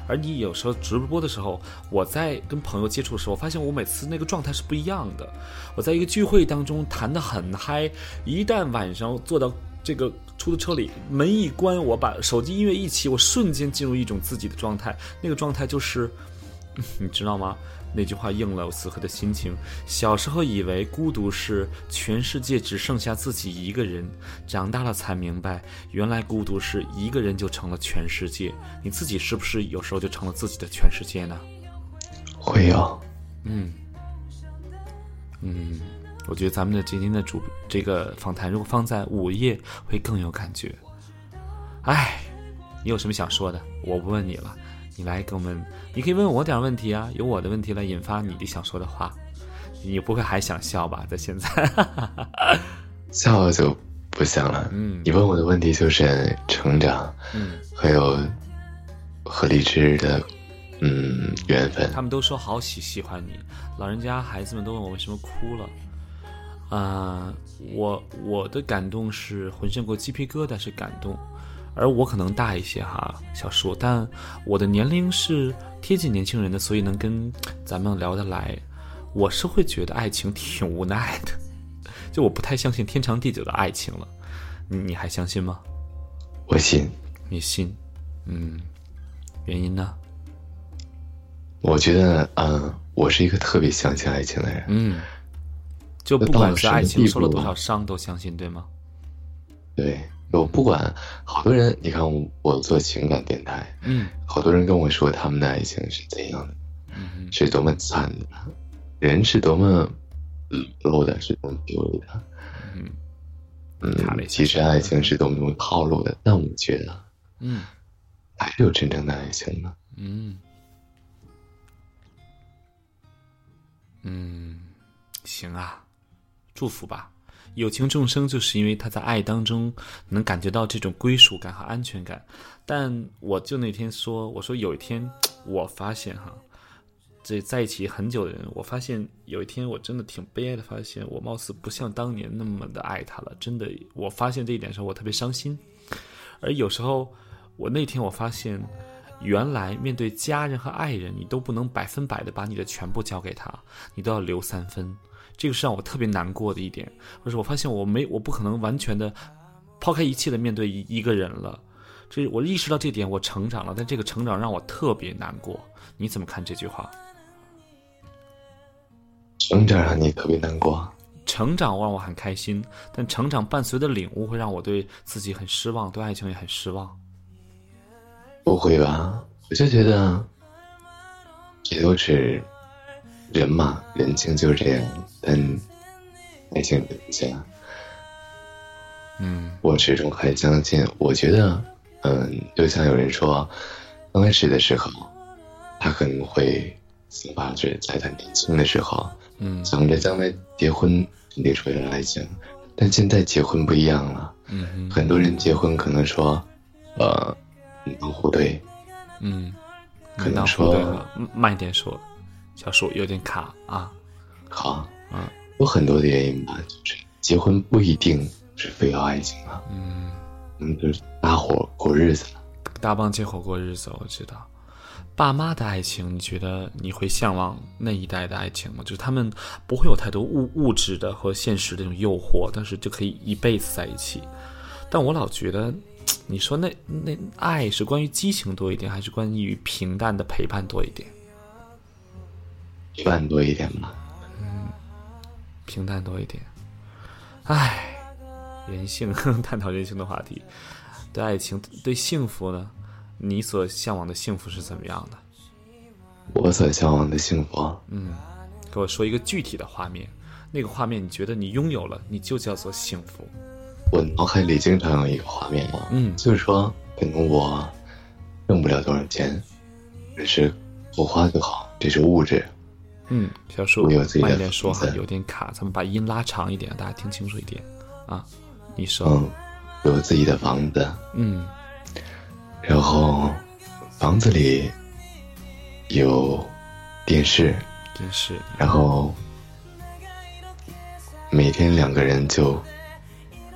而你有时候直播的时候，我在跟朋友接触的时候，我发现我每次那个状态是不一样的。我在一个聚会当中谈得很嗨，一旦晚上坐到这个出租车里，门一关，我把手机音乐一起，我瞬间进入一种自己的状态，那个状态就是，[laughs] 你知道吗？那句话应了我此刻的心情。小时候以为孤独是全世界只剩下自己一个人，长大了才明白，原来孤独是一个人就成了全世界。你自己是不是有时候就成了自己的全世界呢？会有，嗯，嗯，我觉得咱们的今天的主这个访谈，如果放在午夜，会更有感觉。哎，你有什么想说的？我不问你了，你来给我们，你可以问我点问题啊，由我的问题来引发你的想说的话。你不会还想笑吧？在现在，笑了就不想了。嗯你问我的问题就是成长，嗯，还有和荔枝的嗯缘分。他们都说好喜喜欢你，老人家孩子们都问我为什么哭了。啊、我我的感动是浑身过鸡皮疙瘩，是感动，而我可能大一些哈，小叔，但我的年龄是贴近年轻人的，所以能跟咱们聊得来。我是会觉得爱情挺无奈的，[laughs] 就我不太相信天长地久的爱情了。你你还相信吗？我信，你信？嗯，原因呢？我觉得嗯，我是一个特别相信爱情的人。嗯，就不管是爱情受了多少伤，都相信，对吗？对，我不管，好多人，你看我我做情感电台，嗯好多人跟我说他们的爱情是怎样的，嗯是多么惨的，人是多么冷落的，是多么丢脸的。嗯其实爱情是多么多么套路的，但我觉得嗯还是有真正的爱情的。嗯嗯，行啊，祝福吧。有情众生就是因为他在爱当中能感觉到这种归属感和安全感。但我就那天说，我说有一天我发现哈，这在一起很久的人，我发现有一天我真的挺悲哀的，发现我貌似不像当年那么的爱他了。真的，我发现这一点时候，我特别伤心。而有时候，我那天我发现，原来面对家人和爱人，你都不能百分百的把你的全部交给他，你都要留三分。这个是让我特别难过的一点，就是我发现我没我不可能完全的抛开一切的面对一一个人了。这我意识到这点，我成长了，但这个成长让我特别难过。你怎么看这句话？成长让你特别难过，成长让我很开心，但成长伴随的领悟会让我对自己很失望，对爱情也很失望。不会吧？我就觉得，这都是人嘛，人性就是这样。但爱情不下，嗯我始终还相信。我觉得，嗯，就像有人说，刚开始的时候，他可能会想法是在他年轻的时候，嗯想着将来结婚肯定是为了爱情，但现在结婚不一样了。嗯很多人结婚可能说，呃，门当户对，嗯，可能说慢一点说，小树有点卡啊。好，嗯，有很多的原因吧，就是结婚不一定是非要爱情啊，嗯，嗯，就是搭伙过日子。搭帮结伙过日子，我知道。爸妈的爱情，你觉得你会向往那一代的爱情吗？就是他们不会有太多物物质的和现实的这种诱惑，但是就可以一辈子在一起。但我老觉得，你说那那爱是关于激情多一点，还是关于平淡的陪伴多一点？一万多一点吧。嗯平淡多一点。唉，人性，[laughs] 探讨人性的话题，对爱情、对幸福呢？你所向往的幸福是怎么样的？我所向往的幸福，嗯，给我说一个具体的画面，那个画面你觉得你拥有了，你就叫做幸福。我脑海里经常有一个画面啊，嗯就是说，可能我挣不了多少钱，但是我花就好，这是物质。嗯，小树我有自己的慢一点说哈有点卡，咱们把音拉长一点，大家听清楚一点。啊。你说，嗯，有自己的房子，嗯。然后房子里有电视，电视。然后每天两个人就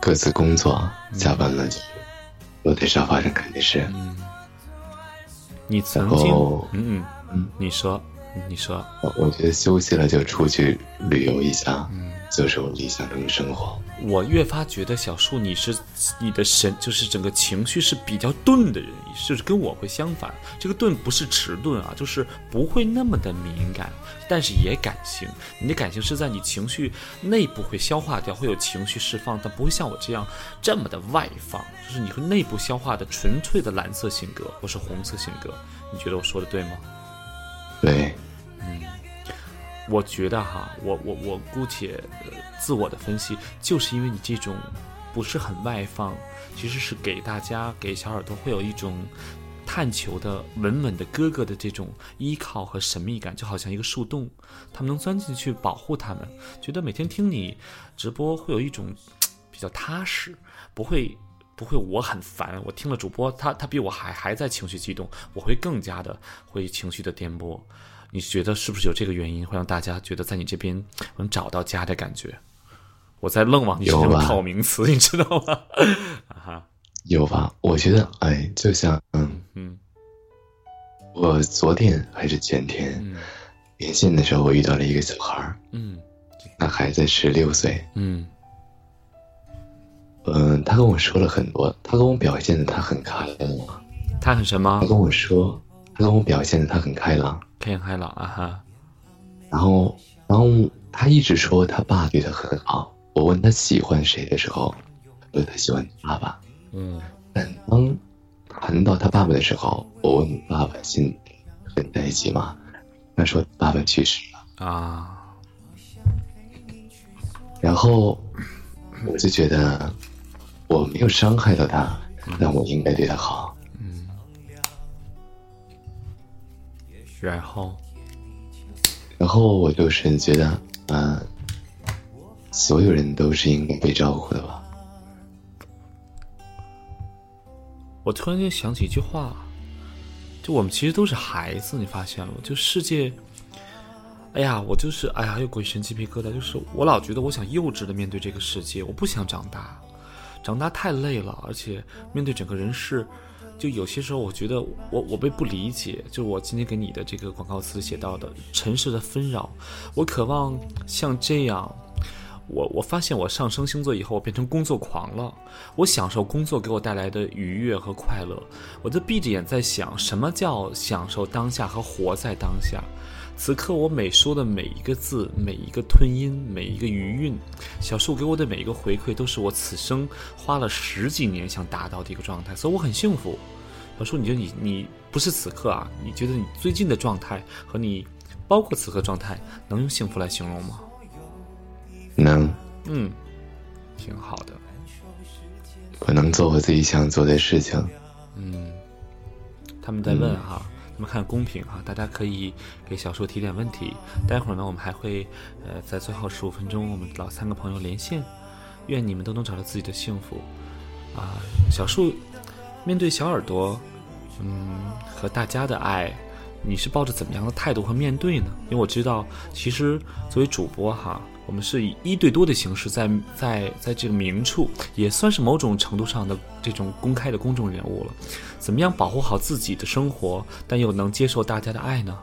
各自工作，下班了就坐在沙发上看电视。你曾经嗯嗯，你说，你说，我觉得休息了就出去旅游一下，嗯就是我理想中的生活。我越发觉得小树你是你的神，就是整个情绪是比较钝的人，就是跟我会相反。这个钝不是迟钝啊，就是不会那么的敏感，但是也感性。你的感性是在你情绪内部会消化掉，会有情绪释放，但不会像我这样这么的外放，就是你会内部消化的纯粹的蓝色性格，不是红色性格。你觉得我说的对吗？对，嗯我觉得哈，我我我姑且、自我的分析，就是因为你这种不是很外放，其实是给大家给小耳朵会有一种探求的稳稳的哥哥的这种依靠和神秘感，就好像一个树洞，他们能钻进去保护他们，觉得每天听你直播会有一种比较踏实，不会。不会，我很烦。我听了主播，他他比我还还在情绪激动，我会更加的会情绪的颠簸。你觉得是不是有这个原因，会让大家觉得在你这边能找到家的感觉？我在愣往你身上套名词，你知道吗？啊哈，有吧？我觉得，哎，就像，嗯，嗯我昨天还是前天嗯连线的时候，我遇到了一个小孩儿，嗯那孩子十六岁，嗯嗯，他跟我说了很多，他跟我表现的他很开朗，他很什么他？跟我说，他跟我表现的他很开朗，开开朗啊哈，然后，然后他一直说他爸对他很好。我问他喜欢谁的时候，他说他喜欢爸爸。嗯但当谈到他爸爸的时候，我问爸爸现在在一起吗？他说爸爸去世了。啊，然后我就觉得我没有伤害到他，那我应该对他好。嗯然后然后我就是觉得，嗯、所有人都是应该被照顾的吧。我突然间想起一句话，就我们其实都是孩子，你发现了吗？就世界，哎呀，我就是哎呀，又鬼神鸡皮疙瘩，就是我老觉得我想幼稚的面对这个世界，我不想长大，长大太累了，而且面对整个人世，就有些时候我觉得我我被不理解，就我今天给你的这个广告词写到的尘世的纷扰，我渴望像这样。我我发现我上升星座以后，我变成工作狂了。我享受工作给我带来的愉悦和快乐。我就闭着眼在想，什么叫享受当下和活在当下。此刻我每说的每一个字，每一个吞音，每一个余韵，小树给我的每一个回馈，都是我此生花了十几年想达到的一个状态，所以我很幸福。小树，你觉得你你不是此刻啊？你觉得你最近的状态和你包括此刻状态，能用幸福来形容吗？能，嗯，挺好的。我能做我自己想做的事情。嗯他们在问哈，他我们看公屏哈，大家可以给小树提点问题。待会儿呢，我们还会呃在最后十五分钟，我们老三个朋友连线，愿你们都能找到自己的幸福啊！小树面对小耳朵，嗯，和大家的爱，你是抱着怎么样的态度和面对呢？因为我知道，其实作为主播哈，我们是以一对多的形式在在在这个明处，也算是某种程度上的这种公开的公众人物了。怎么样保护好自己的生活，但又能接受大家的爱呢？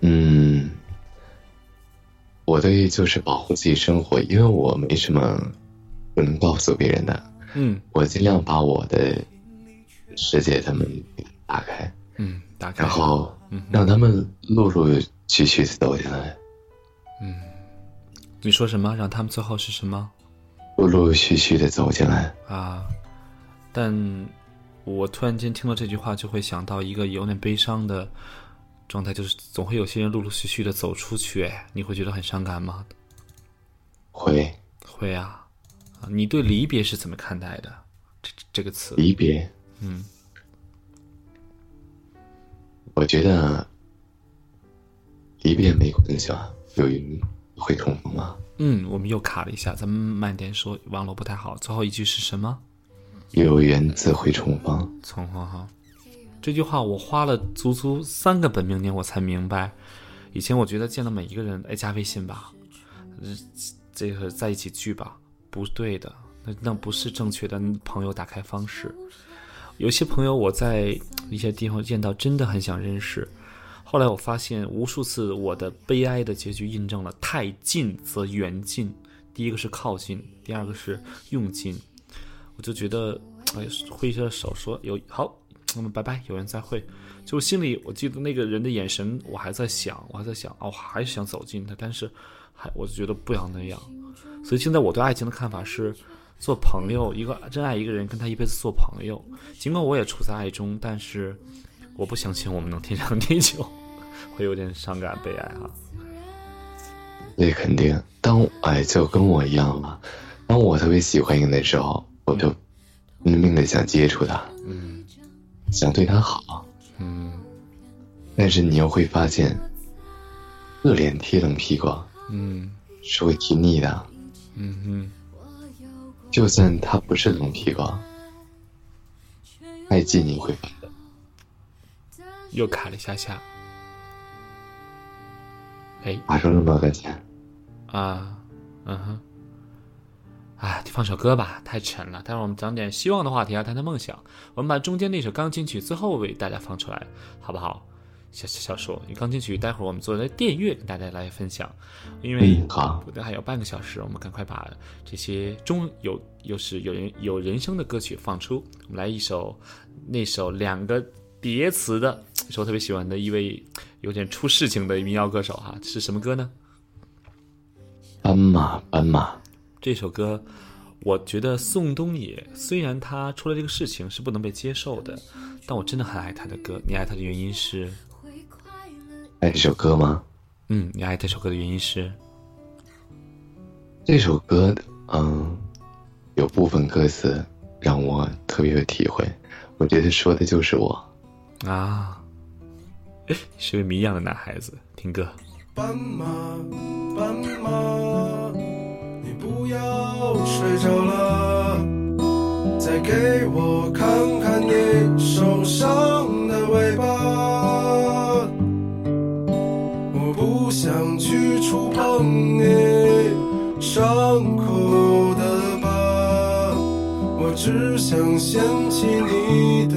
嗯，我的意就是保护自己生活，因为我没什么不能告诉别人的，嗯。我尽量把我的世界他们打开，嗯，打开。然后嗯让他们陆陆续续地走进来，你说什么？让他们最后是什么陆陆续续的走进来。啊？但我突然间听到这句话，就会想到一个有点悲伤的状态，就是总会有些人陆陆续续的走出去，哎，你会觉得很伤感吗？会会啊，啊，你对离别是怎么看待的？这这个词，离别，嗯我觉得离别没关系啊，有缘会重逢吗？嗯，我们又卡了一下，咱们慢点说，网络不太好。最后一句是什么？有缘自会重逢。重逢哈。这句话我花了足足三个本命年我才明白。以前我觉得见到每一个人，哎，加微信吧，呃这个在一起聚吧，不对的，那那不是正确的朋友打开方式。有些朋友我在一些地方见到，真的很想认识。后来我发现，无数次我的悲哀的结局印证了“太近则远近”。第一个是靠近，第二个是用尽。我就觉得，哎，挥着手说有好，我们拜拜，有缘再会。就心里，我记得那个人的眼神，我还在想，我还在想，哦，我还是想走近他，但是还我就觉得不要那样。所以现在我对爱情的看法是，做朋友，一个真爱一个人，跟他一辈子做朋友。尽管我也处在爱中，但是我不相信我们能天长地久，会有点伤感悲哀哈。那肯定。当哎，就跟我一样了。当我特别喜欢一个人的时候，我就拼命的想接触他，嗯想对他好。嗯但是你又会发现，热脸贴冷屁股嗯是会挺腻的。嗯哼，就算他不是冷屁股，太近你会发的。又卡了一下下。哎花出那么多的钱，啊，嗯哼，哎，放首歌吧，太沉了。待会儿我们讲点希望的话题啊，谈谈梦想。我们把中间那首钢琴曲最后为大家放出来，好不好？小小说，钢琴曲，待会儿我们做的电乐跟大家来分享。因为嗯好不对，还有半个小时，我们赶快把这些中有又是有人有人声的歌曲放出。我们来一首那首两个叠词的，是我特别喜欢的一位有点出事情的民谣歌手哈，是什么歌呢？斑马斑马，这首歌，我觉得宋冬野虽然他出了这个事情是不能被接受的，但我真的很爱他的歌。你爱他的原因是，爱这首歌吗？嗯，你爱这首歌的原因是，这首歌，嗯，有部分歌词让我特别有体会，我觉得说的就是我。啊，你是个谜一样的男孩子。听歌，斑马，斑马，你不要睡着了，再给我看看你受伤的尾巴。我不想去触碰你伤口的疤，我只想掀起你的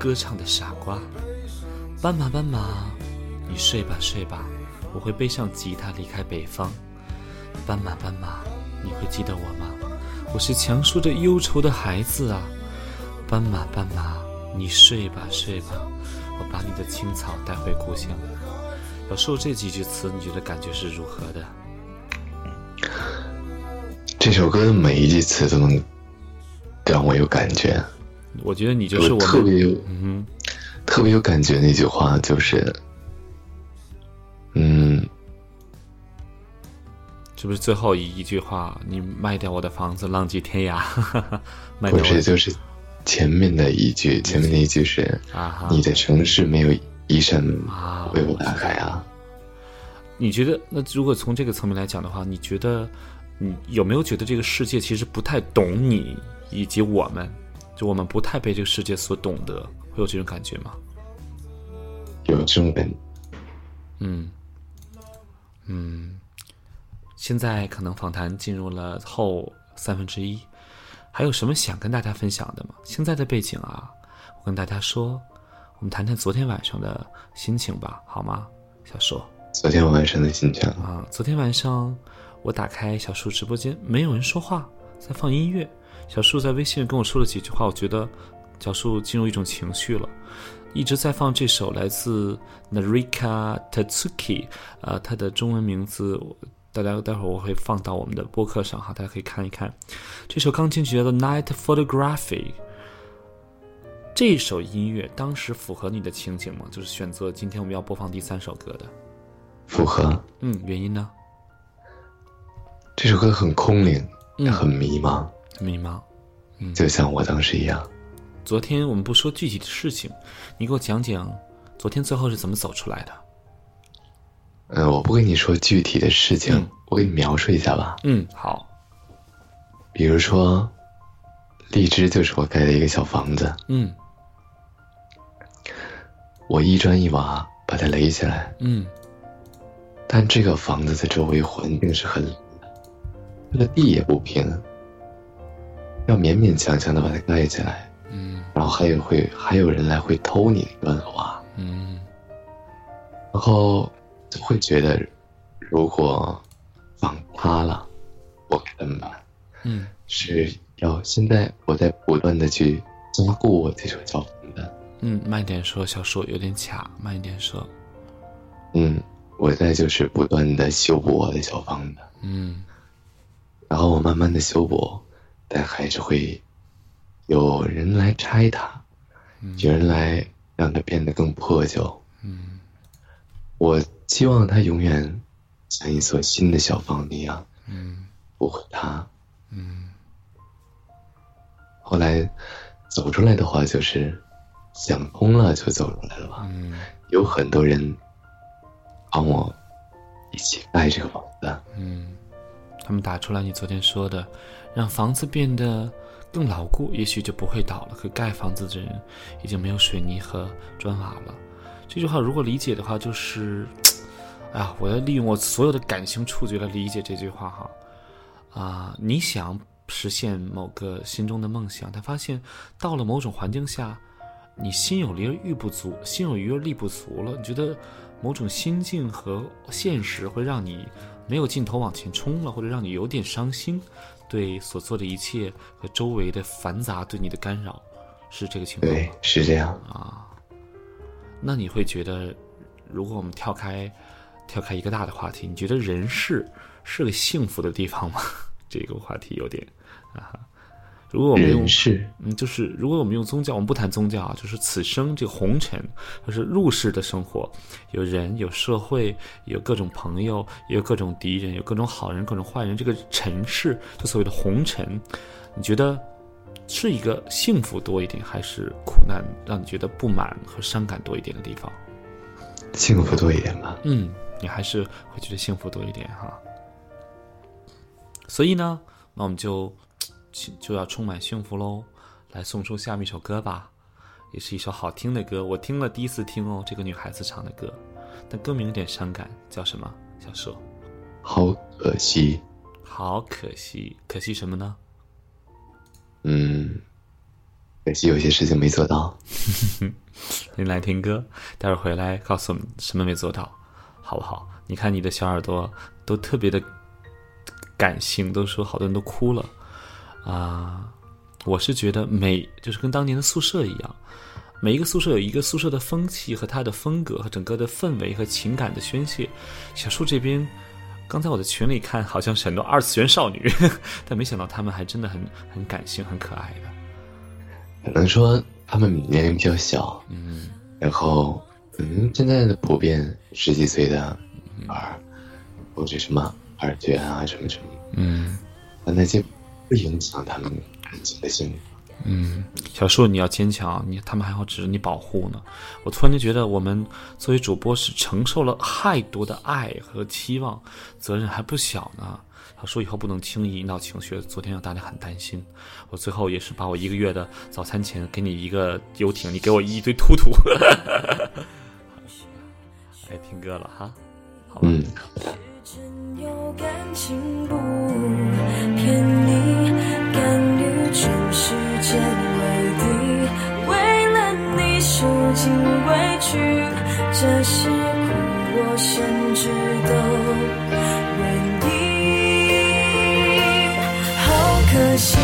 歌唱的傻瓜。斑马，斑马，你睡吧，睡吧，我会背上吉他离开北方。斑马，斑马，你会记得我吗？我是强说着忧愁的孩子啊。斑马，斑马，你睡吧，睡吧，我把你的青草带回故乡。要说这几句词，你觉得感觉是如何的？这首歌的每一句词都能让我有感觉，我觉得你就是我我，特别有嗯特别有感觉那句话就是，嗯，哼，是不是最后一一句话？你卖掉我的房子，浪迹天涯，[laughs] 卖不掉我的是就是前面的一句，前面那一句是啊你的城市没有一扇门啊为我打开啊。你觉得，那如果从这个层面来讲的话，你觉得，你有没有觉得这个世界其实不太懂你以及我们，就我们不太被这个世界所懂得，会有这种感觉吗？有这种感觉，嗯，嗯，现在可能访谈进入了后三分之一，还有什么想跟大家分享的吗？现在的背景啊，我跟大家说，我们谈谈昨天晚上的心情吧，好吗？小硕。昨天晚上的心情，啊，昨天晚上我打开小树直播间，没有人说话，在放音乐。小树在微信跟我说了几句话，我觉得小树进入一种情绪了，一直在放这首来自 Narika Tatsuki，呃，它的中文名字大家待会儿我会放到我们的播客上哈，大家可以看一看。这首钢琴曲叫做《Night Photography》。这首音乐当时符合你的情景吗？就是选择今天我们要播放第三首歌的。符合嗯，原因呢？这首歌很空灵，嗯很迷茫，迷茫。嗯就像我当时一样。昨天我们不说具体的事情，你给我讲讲昨天最后是怎么走出来的？嗯，我不跟你说具体的事情，嗯我给你描述一下吧。嗯，好，比如说，荔枝就是我盖的一个小房子，嗯我一砖一瓦把它垒起来，嗯但这个房子的周围环境是很，它的地也不平，要勉勉强强的把它盖起来，嗯。然后还有会还有人来会偷你一段话，嗯。然后就会觉得，如果房塌了，我该怎么办？嗯。是要现在我在不断的去加固我这所小房子，嗯，慢点说，小树有点卡，慢一点说。嗯，我在就是不断的修补我的小房子，嗯。然后我慢慢的修补，但还是会有人来拆它，有人来让它变得更破旧。嗯我希望它永远像一所新的小房子一样，嗯不会塌。嗯后来走出来的话，就是想通了就走出来了吧。嗯有很多人帮我一起盖这个房子，嗯，他们打出来你昨天说的，让房子变得更牢固，也许就不会倒了。可盖房子的人已经没有水泥和砖瓦了。这句话如果理解的话，就是，哎呀，我要利用我所有的感情触觉来理解这句话哈。啊，你想实现某个心中的梦想，但发现到了某种环境下，你心有余而力不足，心有余而力不足了。你觉得某种心境和现实会让你没有劲头往前冲了，或者让你有点伤心，对所做的一切和周围的繁杂对你的干扰，是这个情况吗？对，是这样啊。那你会觉得，如果我们跳开跳开一个大的话题，你觉得人世是个幸福的地方吗？[laughs] 这个话题有点啊。如果我们用人世嗯，就是如果我们用宗教，我们不谈宗教啊，就是此生这个红尘，就是入世的生活，有人，有社会，有各种朋友，也有各种敌人，有各种好人，各种坏人。这个尘世，就所谓的红尘，你觉得是一个幸福多一点，还是苦难让你觉得不满和伤感多一点的地方？幸福多一点吧。嗯，你还是会觉得幸福多一点哈。所以呢，那我们就就要充满幸福喽，来送出下面一首歌吧，也是一首好听的歌。我听了第一次听哦，这个女孩子唱的歌，但歌名有点伤感，叫什么？小说。好可惜，好可惜，可惜什么呢？嗯，可惜有些事情没做到。[laughs] 你来听歌，待会儿回来告诉我们什么没做到，好不好？你看你的小耳朵都特别的感性，都说好多人都哭了啊、我是觉得每就是跟当年的宿舍一样，每一个宿舍有一个宿舍的风气和它的风格和整个的氛围和情感的宣泄。小树这边，刚才我在群里看，好像是很多二次元少女，[laughs] 但没想到她们还真的很很感性、很可爱的。可能说他们年龄比较小，嗯然后嗯，现在的普遍十几岁的女孩，或者什么二次元啊什么什么，嗯那那些不影响他们感情的性。嗯，小树你要坚强，你他们还要指着你保护呢。我突然就觉得，我们作为主播是承受了太多的爱和期望，责任还不小呢。小树以后不能轻易引导情绪，昨天让大家很担心。我最后也是把我一个月的早餐钱给你一个游艇，你给我一堆突突。来 [laughs] 听歌了哈，好吧。嗯，真有感情不骗你，甘于全世界为敌，为了你受尽委屈，这些苦我甚至都愿意。好可惜，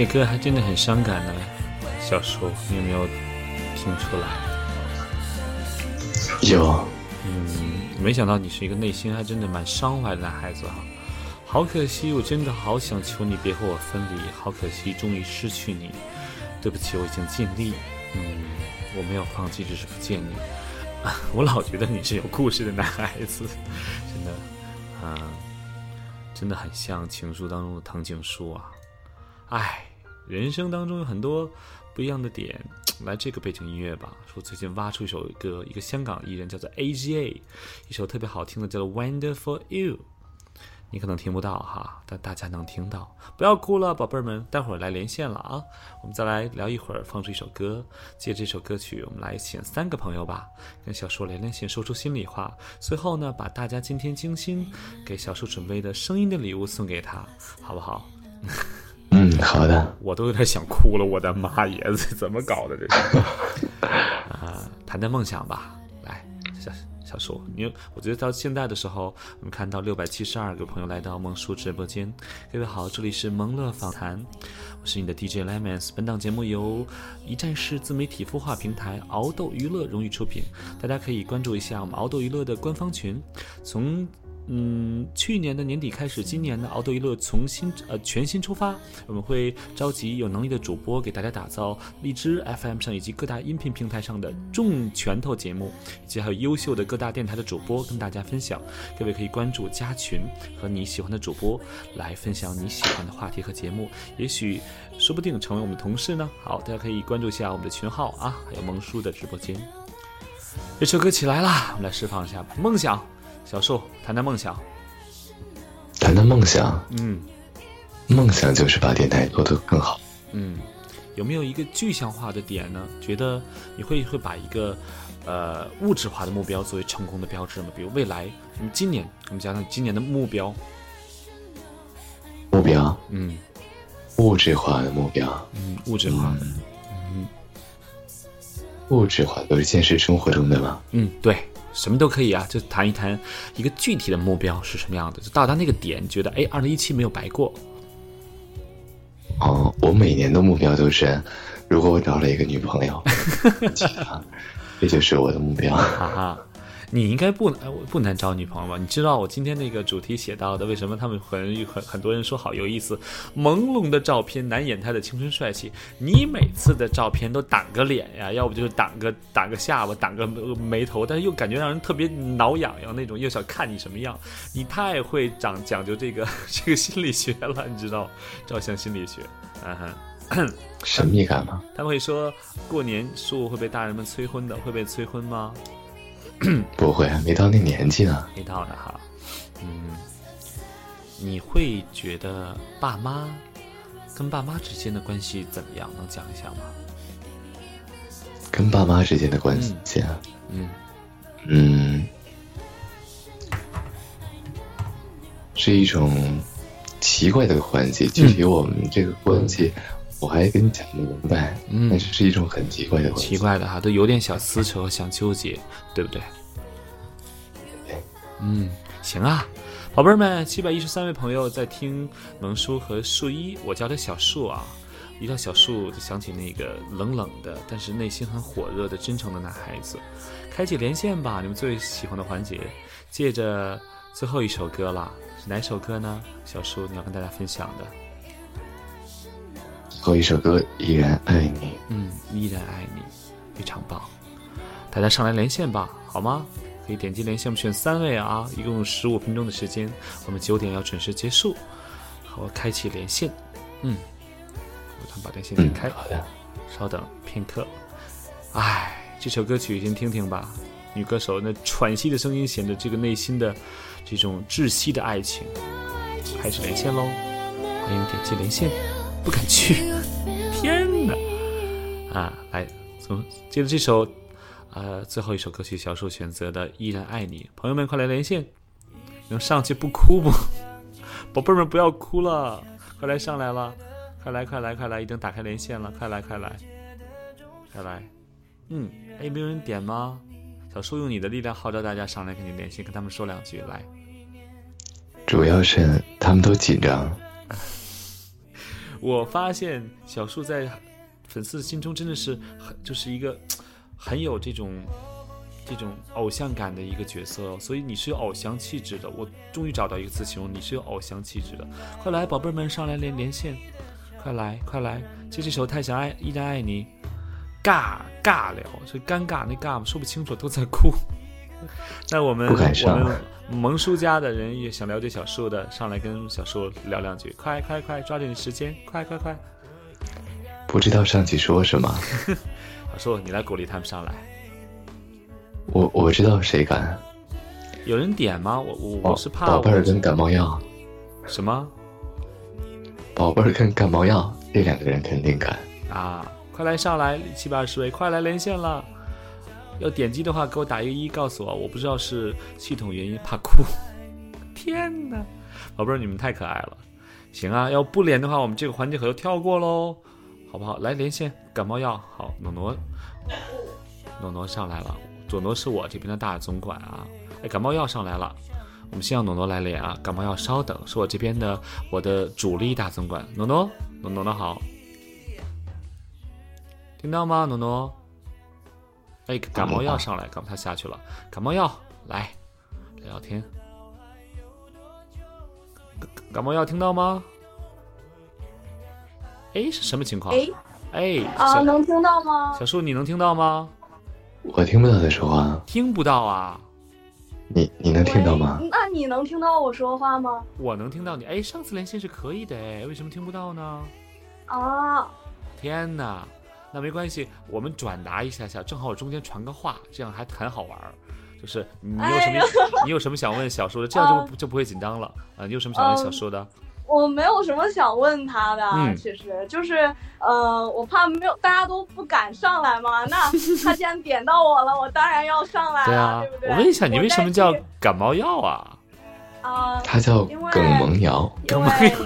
这歌还真的很伤感呢。小树，你有没有听出来？有，嗯，没想到你是一个内心还真的蛮伤怀的男孩子哈。好可惜，我真的好想求你别和我分离。好可惜，终于失去你。对不起，我已经尽力。嗯，我没有放弃，只是不见你。我老觉得你是有故事的男孩子，真的，啊、真的很像情书当中的藤井树啊。唉，人生当中有很多不一样的点。来，这个背景音乐吧。说最近挖出一首歌，一个香港艺人叫做 A G A，一首特别好听的叫做《Wonderful You》。你可能听不到哈，但大家能听到。不要哭了，宝贝儿们，待会儿来连线了啊！我们再来聊一会儿，放出一首歌。借这首歌曲，我们来请三个朋友吧，跟小树连连线，说出心里话。最后呢，把大家今天精心给小树准备的声音的礼物送给他，好不好？[laughs] 嗯，好的。我都有点想哭了，我的妈耶，这怎么搞的这是？[laughs] 啊，谈谈梦想吧，来，小小树，因为我觉得到现在的时候，我们看到六百七十二个朋友来到萌叔直播间，各位好，这里是萌乐访谈，我是你的 DJ Lemons，本档节目由一站式自媒体孵化平台敖豆娱乐荣誉出品，大家可以关注一下我们敖豆娱乐的官方群，从。嗯，去年的年底开始，今年的熬豆娱乐重新呃全新出发，我们会召集有能力的主播给大家打造荔枝 FM 上以及各大音频平台上的重拳头节目，以及还有优秀的各大电台的主播跟大家分享。各位可以关注加群，和你喜欢的主播来分享你喜欢的话题和节目，也许说不定成为我们同事呢。好，大家可以关注一下我们的群号啊，还有萌叔的直播间。这首歌起来啦，我们来释放一下梦想。小树，谈谈梦想。谈谈梦想，嗯梦想就是把电台做得更好。嗯，有没有一个具象化的点呢？觉得你会会把一个呃物质化的目标作为成功的标志吗？比如未来，你今年，我们讲讲今年的目标。目标，嗯物质化的目标，嗯，物质化的。物质化都是现实生活中的吗？嗯，对，什么都可以啊，就谈一谈一个具体的目标是什么样的，就到达那个点，觉得哎，二零一七没有白过。哦，我每年的目标都是，如果我找了一个女朋友，[laughs] 这就是我的目标。哈哈，你应该不呃不难找女朋友吧？你知道我今天那个主题写到的，为什么他们很很很多人说好有意思？朦胧的照片难掩他的青春帅气。你每次的照片都挡个脸呀，要不就是挡个 [laughs] 挡个下巴，挡个眉头，但是又感觉让人特别挠痒痒那种，又想看你什么样。你太会讲讲究这个 [laughs] 这个心理学了，你知道照相心理学，嗯哼。神秘感吗？他们会说过年树会被大人们催婚的，会被催婚吗？[clears throat] 不会，没到那年纪呢。没到呢哈，嗯，你会觉得爸妈跟爸妈之间的关系怎么样？能讲一下吗？跟爸妈之间的关系啊，嗯嗯，是一种奇怪的关系。具体我们这个关系，我还跟你讲不明白。嗯但是是一种很奇怪的。奇怪的哈，都有点小撕扯、想纠结，对不对？嗯，行啊，宝贝儿们，七百一十三位朋友在听萌叔和树一，我叫他小树啊。一到小树就想起那个冷冷的，但是内心很火热的真诚的男孩子。开启连线吧，你们最喜欢的环节，借着最后一首歌啦，是哪首歌呢？小树，你要跟大家分享的。后一首歌《依然爱你》。嗯，依然爱你，非常棒。大家上来连线吧，好吗？可以点击连线，我们选三位啊，一共十五分钟的时间，我们九点要准时结束。好，我开启连线。嗯，我们把连线点嗯，开。好的。稍等片刻。唉，这首歌曲先听听吧。女歌手那喘息的声音，显得这个内心的这种窒息的爱情。开始连线喽，欢迎点击连线，不敢去。天哪！啊，来，从接着这首，呃，最后一首歌曲，小树选择的《依然爱你》，朋友们快来连线，能上去不哭不？[laughs] 宝贝儿们不要哭了，快来上来了，快来快来快来，已经打开连线了，快来快来，快来，嗯，哎，没有人点吗？小树用你的力量号召大家上来跟你连线，跟他们说两句，来。主要是他们都紧张。我发现小树在粉丝心中真的是很就是一个 [tsk] 很有这种这种偶像感的一个角色哦，所以你是有偶像气质的。我终于找到一个词形容你是有偶像气质的。快来，宝贝儿们上来连连线，快来快来！这这首《太想爱依然爱你》，尬尬聊，这尴尬那尬说不清楚，都在哭。[laughs] 那我们不敢上我们萌叔家的人也想了解小树的，上来跟小树聊两句，快快快，抓紧时间，快快快！不知道上去说什么。[laughs] 小树，你来鼓励他们上来。我我知道谁敢。有人点吗？我我我是怕宝贝儿跟感冒药。什么宝贝儿跟感冒药这两个人肯定敢。啊？快来上来，七百二十位，快来连线了。要点击的话，给我打一个一，告诉我。我不知道是系统原因，怕哭。[laughs] 天哪，宝贝儿，你们太可爱了。行啊，要不连的话，我们这个环节可就跳过喽，好不好？来连线，感冒药，好，诺诺，诺诺上来了。左诺是我这边的大总管啊，哎，感冒药上来了。我们先让诺诺来连啊，感冒药稍等，是我这边的我的主力大总管，诺诺，诺诺诺好，听到吗？诺诺，哎，感冒药上来，感冒他下去了，感冒药来聊聊天，感感冒药听到吗？哎，是什么情况？哎哎，啊，能听到吗？小树，你能听到吗？我听不到他说话，听不到啊，你你能听到吗？那你能听到我说话吗？我能听到你。哎，上次连线是可以的，哎，为什么听不到呢？啊，天哪，那没关系，我们转达一下下，正好我中间传个话，这样还很好玩儿。就是你有什么、哎你有什么想问小叔的，这样就不、[laughs] 就不会紧张了啊、你有什么想问小叔的？我没有什么想问他的，嗯其实就是，呃，我怕没有大家都不敢上来嘛。那 [laughs] 他既然点到我了，我当然要上来了，对啊对不对？我问一下，你为什么叫感冒药啊？啊？[laughs] 他叫耿萌瑶，耿萌瑶，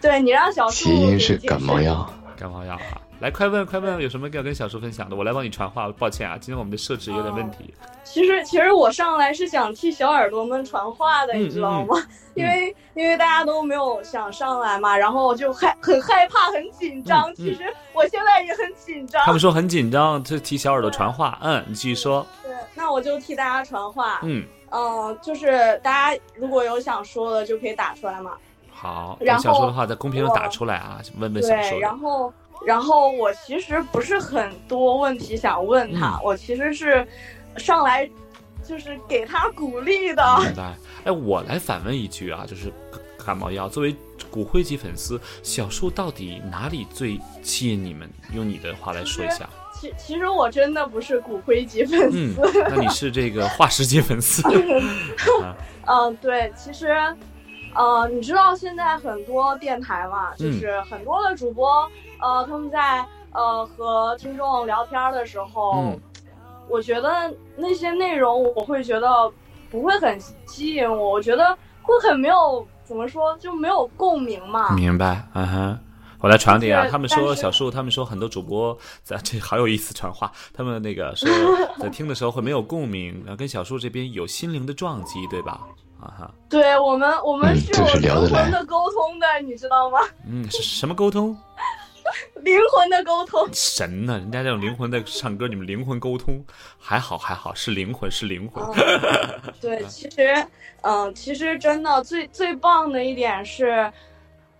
对你让小树起因是感冒药。感冒药啊！来，快问快问，有什么要跟小叔分享的？我来帮你传话。抱歉啊，今天我们的设置有点问题。其实，其实我上来是想替小耳朵们传话的，嗯你知道吗？因为因为大家都没有想上来嘛，然后我就害很害怕、很紧张。其实我现在也很紧张。他们说很紧张，就替小耳朵传话。嗯，你继续说。对，那我就替大家传话。嗯，嗯、就是大家如果有想说的，就可以打出来嘛。好。然后想说的话在公屏上打出来啊，问问小树对，然后然后我其实不是很多问题想问他，嗯我其实是上来就是给他鼓励的。明白。哎，我来反问一句啊，就是感冒药作为骨灰级粉丝，小树到底哪里最吸引你们？用你的话来说一下。其其实我真的不是骨灰级粉嗯丝。，那你是这个化石级粉丝。[laughs] [laughs] 啊嗯，对，其实，呃，你知道现在很多电台嘛，嗯就是很多的主播，呃，他们在呃和听众聊天的时候，嗯我觉得那些内容我会觉得不会很吸引我，我觉得会很没有怎么说，就没有共鸣嘛。明白，嗯哼。我来传递啊，他们说小树，他们说很多主播在这好有意思传话，他们那个说 [laughs] 在听的时候会没有共鸣，然后跟小树这边有心灵的撞击，对吧？啊哈，对我们，我们嗯是有灵魂的沟通的，你知道吗？嗯，是什么沟通？[laughs] 灵魂的沟通。神呢？人家这种灵魂在唱歌，你们灵魂沟通还好还好，是灵魂是灵魂。嗯 [laughs] 对，其实，嗯、其实真的最最棒的一点是，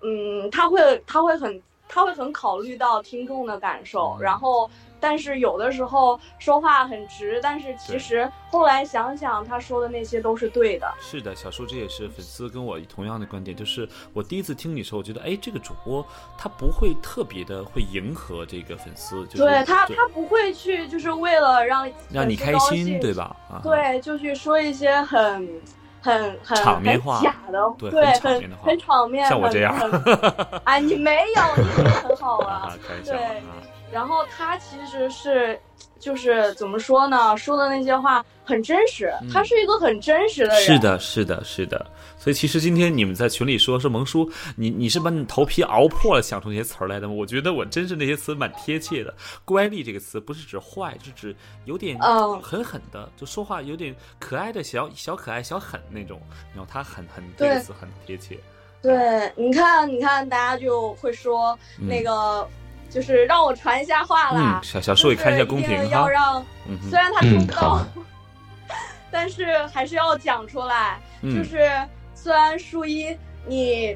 嗯，他会他会很他会很考虑到听众的感受，嗯然后，但是有的时候说话很直，但是其实后来想想，他说的那些都是对的。是的，小叔这也是粉丝跟我同样的观点，就是我第一次听你说，我觉得哎，这个主播他不会特别的会迎合这个粉丝，就是对他，他不会去就是为了让让你开心，对？吧？啊，，对，就去说一些很。很很场面话假的，对对，很很场面，像我这样很 [laughs] 哎，你没有，你很好了 [laughs] 啊。，对啊。然后他其实是，就是怎么说呢？说的那些话很真实，嗯他是一个很真实的人。是，的，是的，是的。所以其实今天你们在群里说说萌叔，你你是把你头皮熬破了想出那些词儿来的吗？我觉得我真是那些词蛮贴切的。乖戾这个词不是指坏，是指有点嗯狠狠的，就说话有点可爱的小小可爱小狠那种。然后他很很这个词很贴切。对，你看，你看，大家就会说、嗯那个，就是让我传一下话啦嗯，。小小树也看一下公屏要。让，嗯虽然他听嗯，不到，好，[laughs] 但是还是要讲出来。就嗯是虽然树一你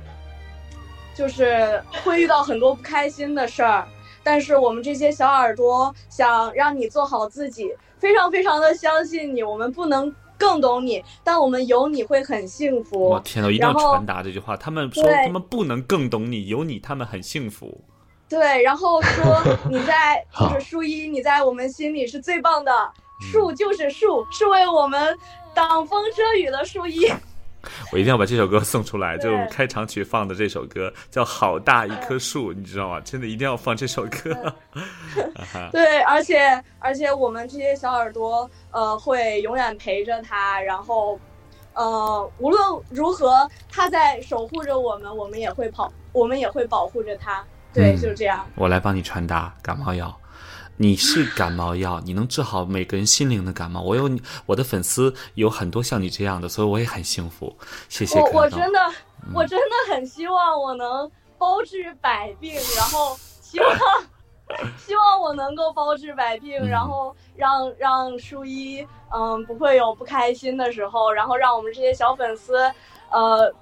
就是会遇到很多不开心的事儿，但是我们这些小耳朵想让你做好自己，非常非常的相信你。我们不能更懂你，但我们有你会很幸福我。天呐，一定要传达这句话。他们说他们不能更懂你，有你他们很幸福。对，然后说 [laughs] 你在就是树一，你在我们心里是最棒的，嗯树就是树，是为我们挡风遮雨的树一。[laughs] 我一定要把这首歌送出来，对就我们开场曲放的这首歌叫《好大一棵树》，[laughs] 你知道吗？真的一定要放这首歌。对，而且而且我们这些小耳朵，呃，会永远陪着他，然后，呃，无论如何，他在守护着我们，我们也会跑，我们也会保护着他。对，嗯就是这样。我来帮你传达感冒药。你是感冒药，你能治好每个人心灵的感冒。我有，我的粉丝有很多像你这样的，所以我也很幸福。谢谢我。我真的，我真的很希望我能包治百病，然后希望 [laughs] 希望我能够包治百病，嗯然后让让舒一嗯不会有不开心的时候，然后让我们这些小粉丝呃。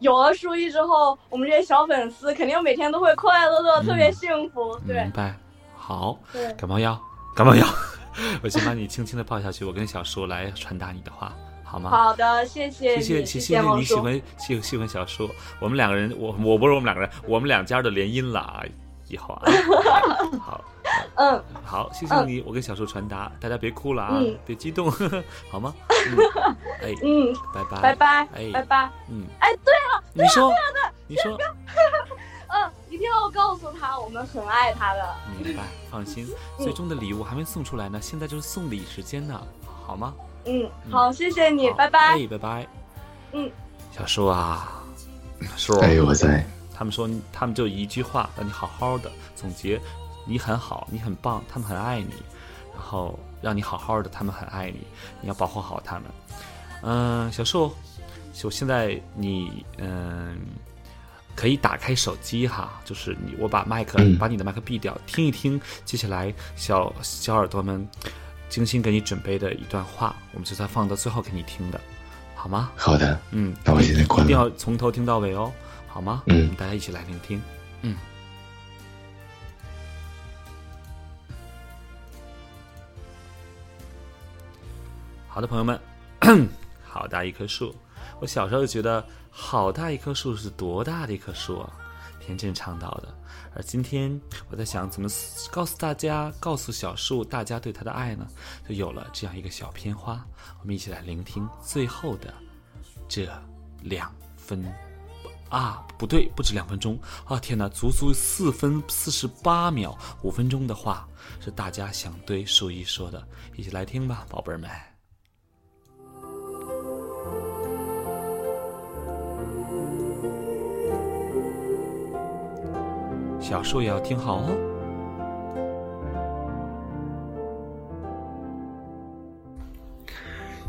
有了舒一之后，我们这些小粉丝肯定每天都会快快乐乐，嗯特别幸福。对明白。好，感冒药，感冒药，[laughs] [laughs] 我先把你轻轻的抱下去，我跟小叔来传达你的话，好吗？好的，谢谢，谢谢谢谢。你喜欢喜喜欢小树，我们两个人，我我不是我们两个人，我们两家的联姻了啊！以后啊，[laughs] 好 [laughs] 嗯，好，谢谢你，我跟小树传达，大家别哭了啊，嗯别激动，[laughs] 好吗？嗯，[laughs] 哎，嗯，拜拜，拜拜，哎拜拜。嗯，哎，对了，你说，你说，嗯，一定要告诉他，我们很爱他的。明白，放心，最终的礼物还没送出来呢，现在就是送礼时间呢，好吗？嗯，好，谢谢你，拜拜。哎，拜拜。嗯，小树啊，叔，哎，我在。他们说，他们就一句话，让你好好的总结，你很好，你很棒，他们很爱你，然后让你好好的，他们很爱你，你要保护好他们。嗯、小树，就现在你嗯、可以打开手机哈，就是你我把麦克、嗯把你的麦克闭掉，听一听接下来小小耳朵们精心给你准备的一段话，我们就算放到最后给你听的，好吗？好的，嗯，那我现在关了一定要从头听到尾哦，好吗？嗯大家一起来聆听。嗯，好的，朋友们，[clears throat] 好大一棵树。我小时候就觉得，好大一棵树是多大的一棵树啊？田震唱到的。而今天我在想，怎么告诉大家，告诉小树，大家对他的爱呢？就有了这样一个小片花。我们一起来聆听最后的这两分啊，不对，不止两分钟啊！天哪，足足四分四十八秒，五分钟的话是大家想对树一说的，一起来听吧，宝贝儿们。小树也要听好哦。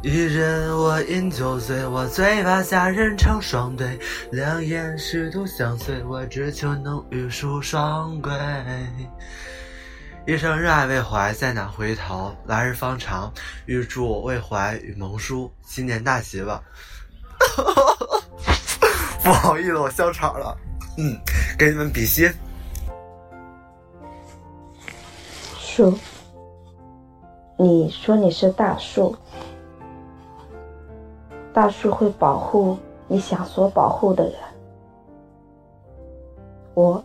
一人我饮酒醉，我醉把佳人成双对，两眼虚度相随，我只求能与树双归。一生热爱未怀，再难回头，来日方长。预祝未怀与萌叔新年大吉吧！[laughs] 不好意思，我笑场了。嗯，给你们比心。树，你说你是大树，大树会保护你想所保护的人。我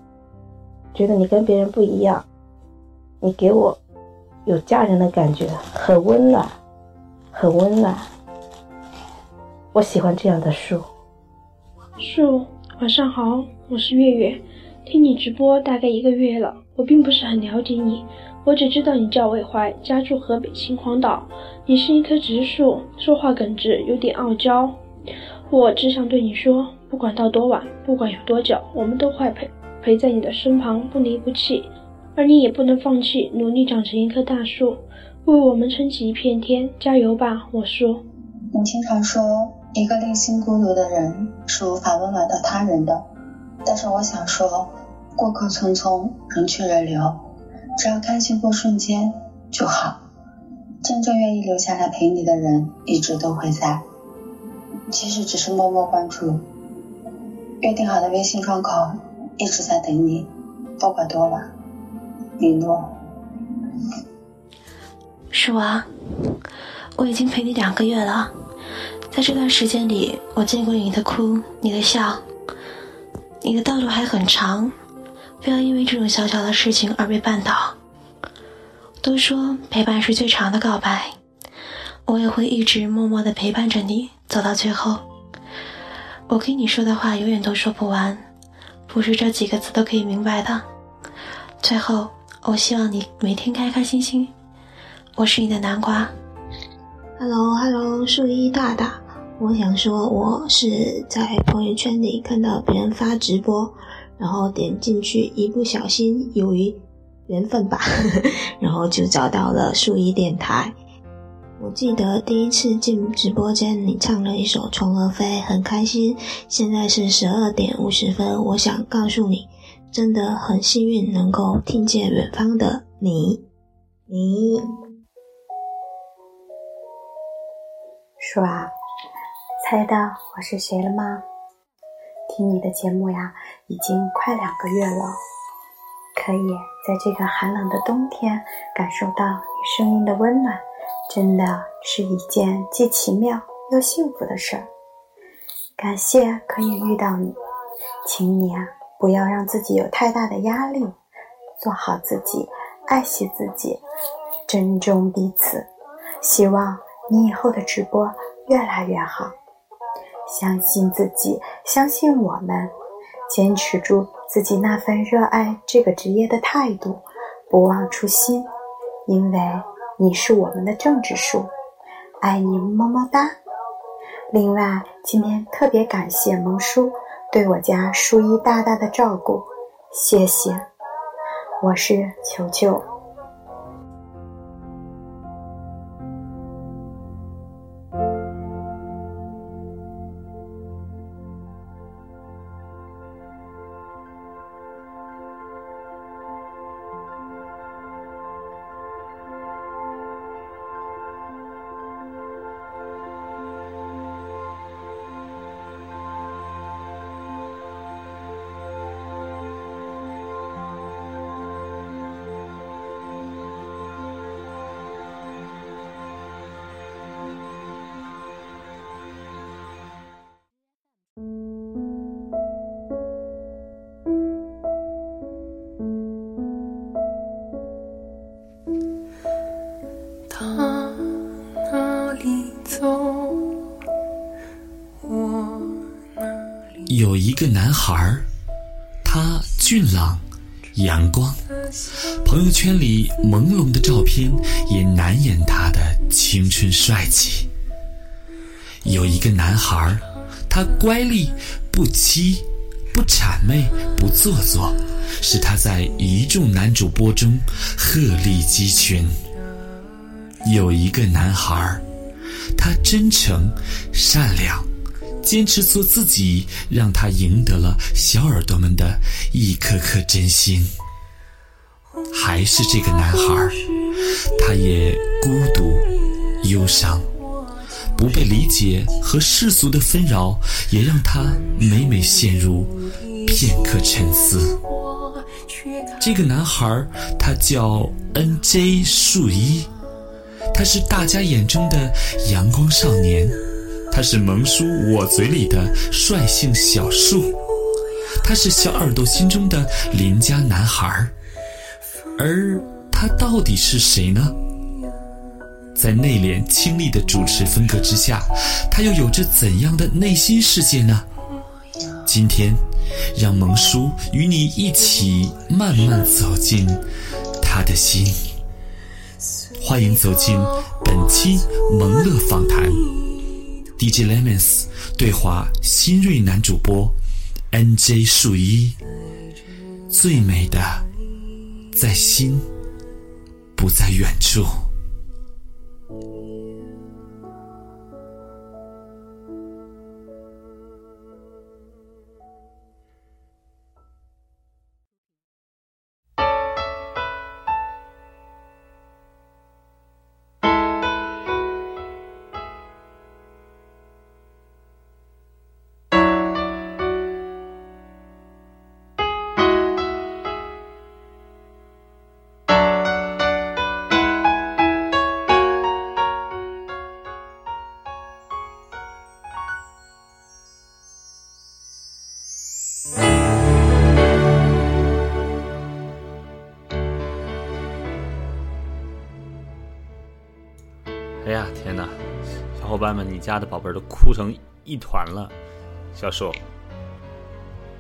觉得你跟别人不一样，你给我有家人的感觉，很温暖，很温暖。我喜欢这样的树。树，晚上好，我是月月，听你直播大概一个月了，我并不是很了解你，我只知道你叫魏怀，家住河北秦皇岛，你是一棵植树，说话耿直，有点傲娇。我只想对你说，不管到多晚，不管有多久，我们都会陪陪在你的身旁，不离不弃。而你也不能放弃，努力长成一棵大树，为我们撑起一片天。加油吧，我说。你经常说，一个内心孤独的人是无法温暖到他人的。但是我想说，过客匆匆，人去人流，只要开心过瞬间就好。真正愿意留下来陪你的人，一直都会在，即使只是默默关注。约定好的微信窗口一直在等你，不管多晚。李诺。树啊，我已经陪你两个月了，在这段时间里，我见过你的哭，你的笑，你的道路还很长，不要因为这种小小的事情而被绊倒。都说陪伴是最长的告白，我也会一直默默的陪伴着你走到最后。我跟你说的话永远都说不完，不是这几个字都可以明白的。最后，我希望你每天开开心心。我是你的南瓜。Hello Hello，树一大大，我想说，我是在朋友圈里看到别人发直播，然后点进去，一不小心由于缘分吧，[laughs] 然后就找到了树一电台。我记得第一次进直播间，你唱了一首《虫儿飞》，很开心。现在是十二点五十分，我想告诉你，真的很幸运能够听见远方的你，你。树啊，猜到我是谁了吗？听你的节目呀，已经快两个月了，可以在这个寒冷的冬天感受到你声音的温暖，真的是一件既奇妙又幸福的事儿。感谢可以遇到你，请你啊，不要让自己有太大的压力，做好自己，爱惜自己，珍重彼此。希望你以后的直播越来越好，相信自己，相信我们，坚持住自己那份热爱这个职业的态度，不忘初心，因为你是我们的政治树，爱你么么哒。另外，今天特别感谢萌叔对我家树一大大的照顾，谢谢。我是球球。圈里朦胧的照片也难掩他的青春帅气。有一个男孩，他乖戾、不欺、不谄媚、不做作，使他在一众男主播中鹤立鸡群。有一个男孩，他真诚、善良，坚持做自己，让他赢得了小耳朵们的一颗颗真心。还是这个男孩，他也孤独、忧伤，不被理解和世俗的纷扰，也让他每每陷入片刻沉思。这个男孩，他叫 N.J. 树一。他是大家眼中的阳光少年，他是萌叔我嘴里的率性小树，他是小耳朵心中的邻家男孩，而他到底是谁呢？在内敛清丽的主持风格之下，他又有着怎样的内心世界呢？今天，让萌叔与你一起慢慢走进他的心。欢迎走进本期萌乐访谈，DJ Lemons 对话新锐男主播 NJ 树一，最美的在心，不在远处。家的宝贝儿都哭成一团了，小树。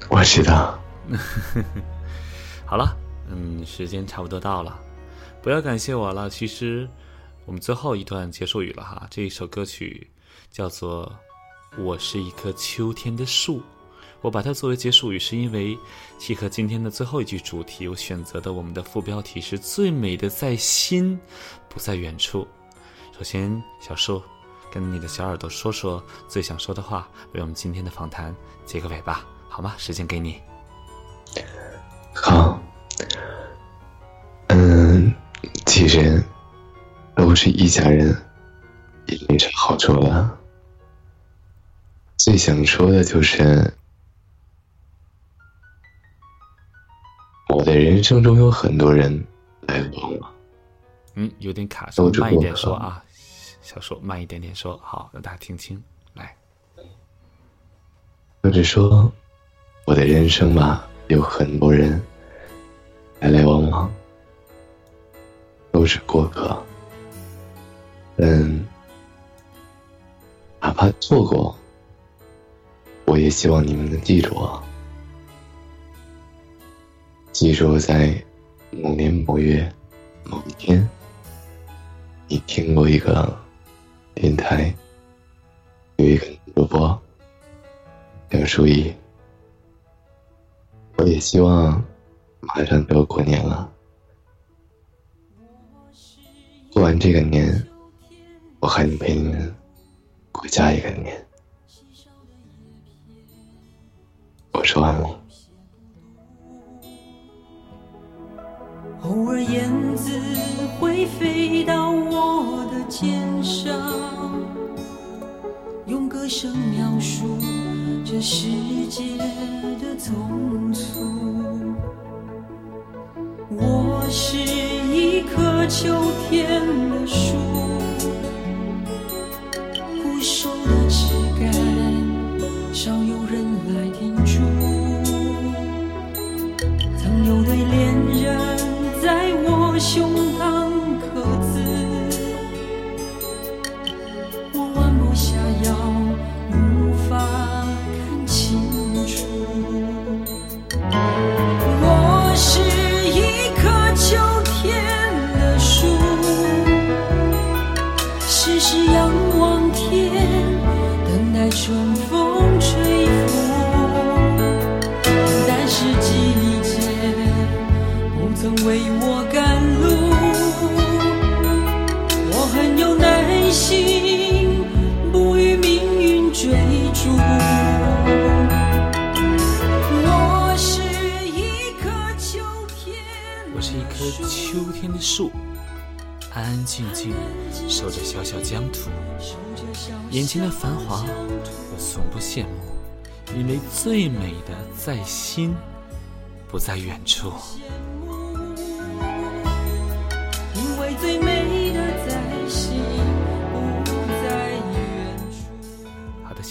我知道。[laughs] 好了，嗯，时间差不多到了，不要感谢我了。其实，我们最后一段结束语了哈。这一首歌曲叫做《我是一棵秋天的树》，我把它作为结束语，是因为契合今天的最后一句主题。我选择的我们的副标题是最美的在心，不在远处。首先，小树跟你的小耳朵说说最想说的话，为我们今天的访谈结个尾吧，好吗？时间给你。好，嗯，其实都是一家人，也没啥好说的。最想说的就是，我的人生中有很多人来帮我。嗯，有点卡，稍微慢一点说啊，小说慢一点点说，好，让大家听清。来，就是说，我的人生吧，有很多人来来往往，都是过客。嗯，哪怕错过，我也希望你们能记住我，记住在某年某月某一天。你听过一个电台，有一个主播叫舒怡。我也希望马上就要过年了，过完这个年，我还能陪你们过下一个年。我说完了。偶尔燕子会飞到肩上，用歌声描述这世界的匆促。我是一棵秋天的树，枯瘦的枝干，少有人来停驻。曾有对恋人。在我胸守着小小疆土，眼前的繁华我从不羡慕，因为最美的在心，不在远处。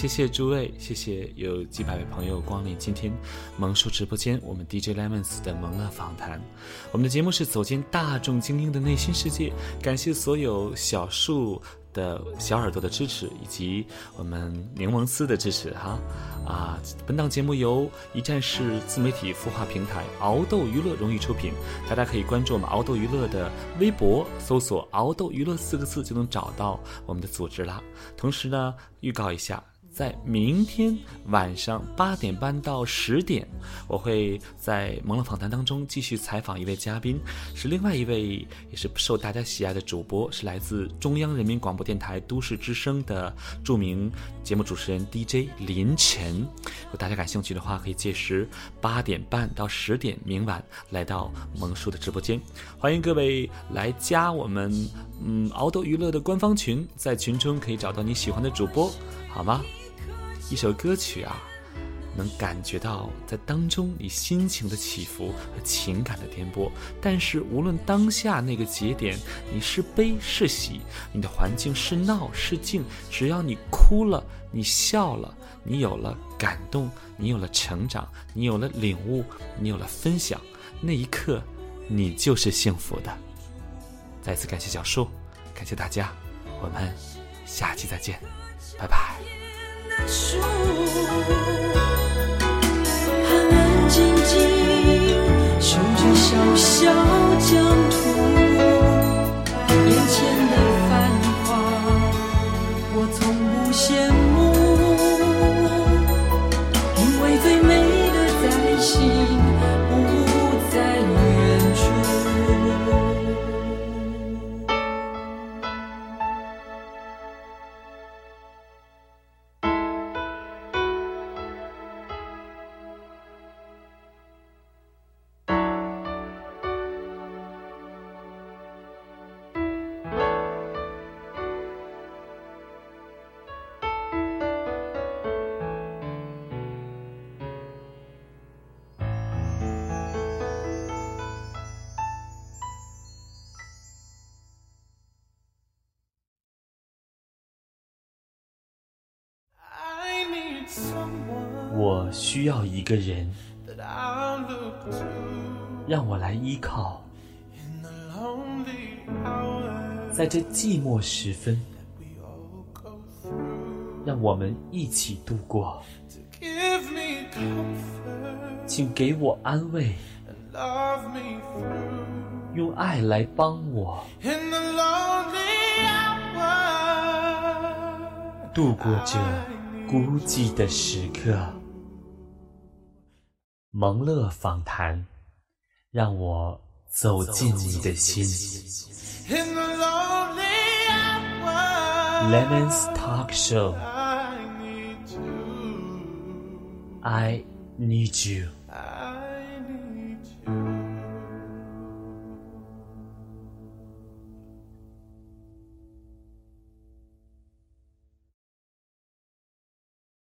谢谢诸位，谢谢有几百位朋友光临今天萌叔直播间，我们 DJ Lemons 的萌乐访谈。我们的节目是走进大众精英的内心世界，感谢所有小树的小耳朵的支持，以及我们柠檬丝的支持哈。啊，本档节目由一站式自媒体孵化平台熬豆娱乐荣誉出品，大家可以关注我们熬豆娱乐的微博，搜索“熬豆娱乐”四个字就能找到我们的组织啦。同时呢，预告一下。在明天晚上八点半到十点，我会在萌乐访谈当中继续采访一位嘉宾，是另外一位也是受大家喜爱的主播，是来自中央人民广播电台都市之声的著名节目主持人 DJ 林晨。如果大家感兴趣的话，可以届时八点半到十点，明晚来到萌叔的直播间，欢迎各位来加我们嗯熬豆娱乐的官方群，在群中可以找到你喜欢的主播，好吗？一首歌曲啊，能感觉到在当中你心情的起伏和情感的颠簸。但是无论当下那个节点，你是悲是喜，你的环境是闹是静，只要你哭了，你笑了，你有了感动，你有了成长，你有了领悟，你有了分享，那一刻，你就是幸福的。再次感谢小树，感谢大家，我们下期再见，拜拜。树，安安静静守着小小疆土，眼前的繁华，我从不羡慕。需要一个人让我来依靠。在这寂寞时分让我们一起度过。请给我安慰。用爱来帮我。度过这孤寂的时刻。蒙乐访谈，让我走进你的心。Lemon's Talk Show。I need you。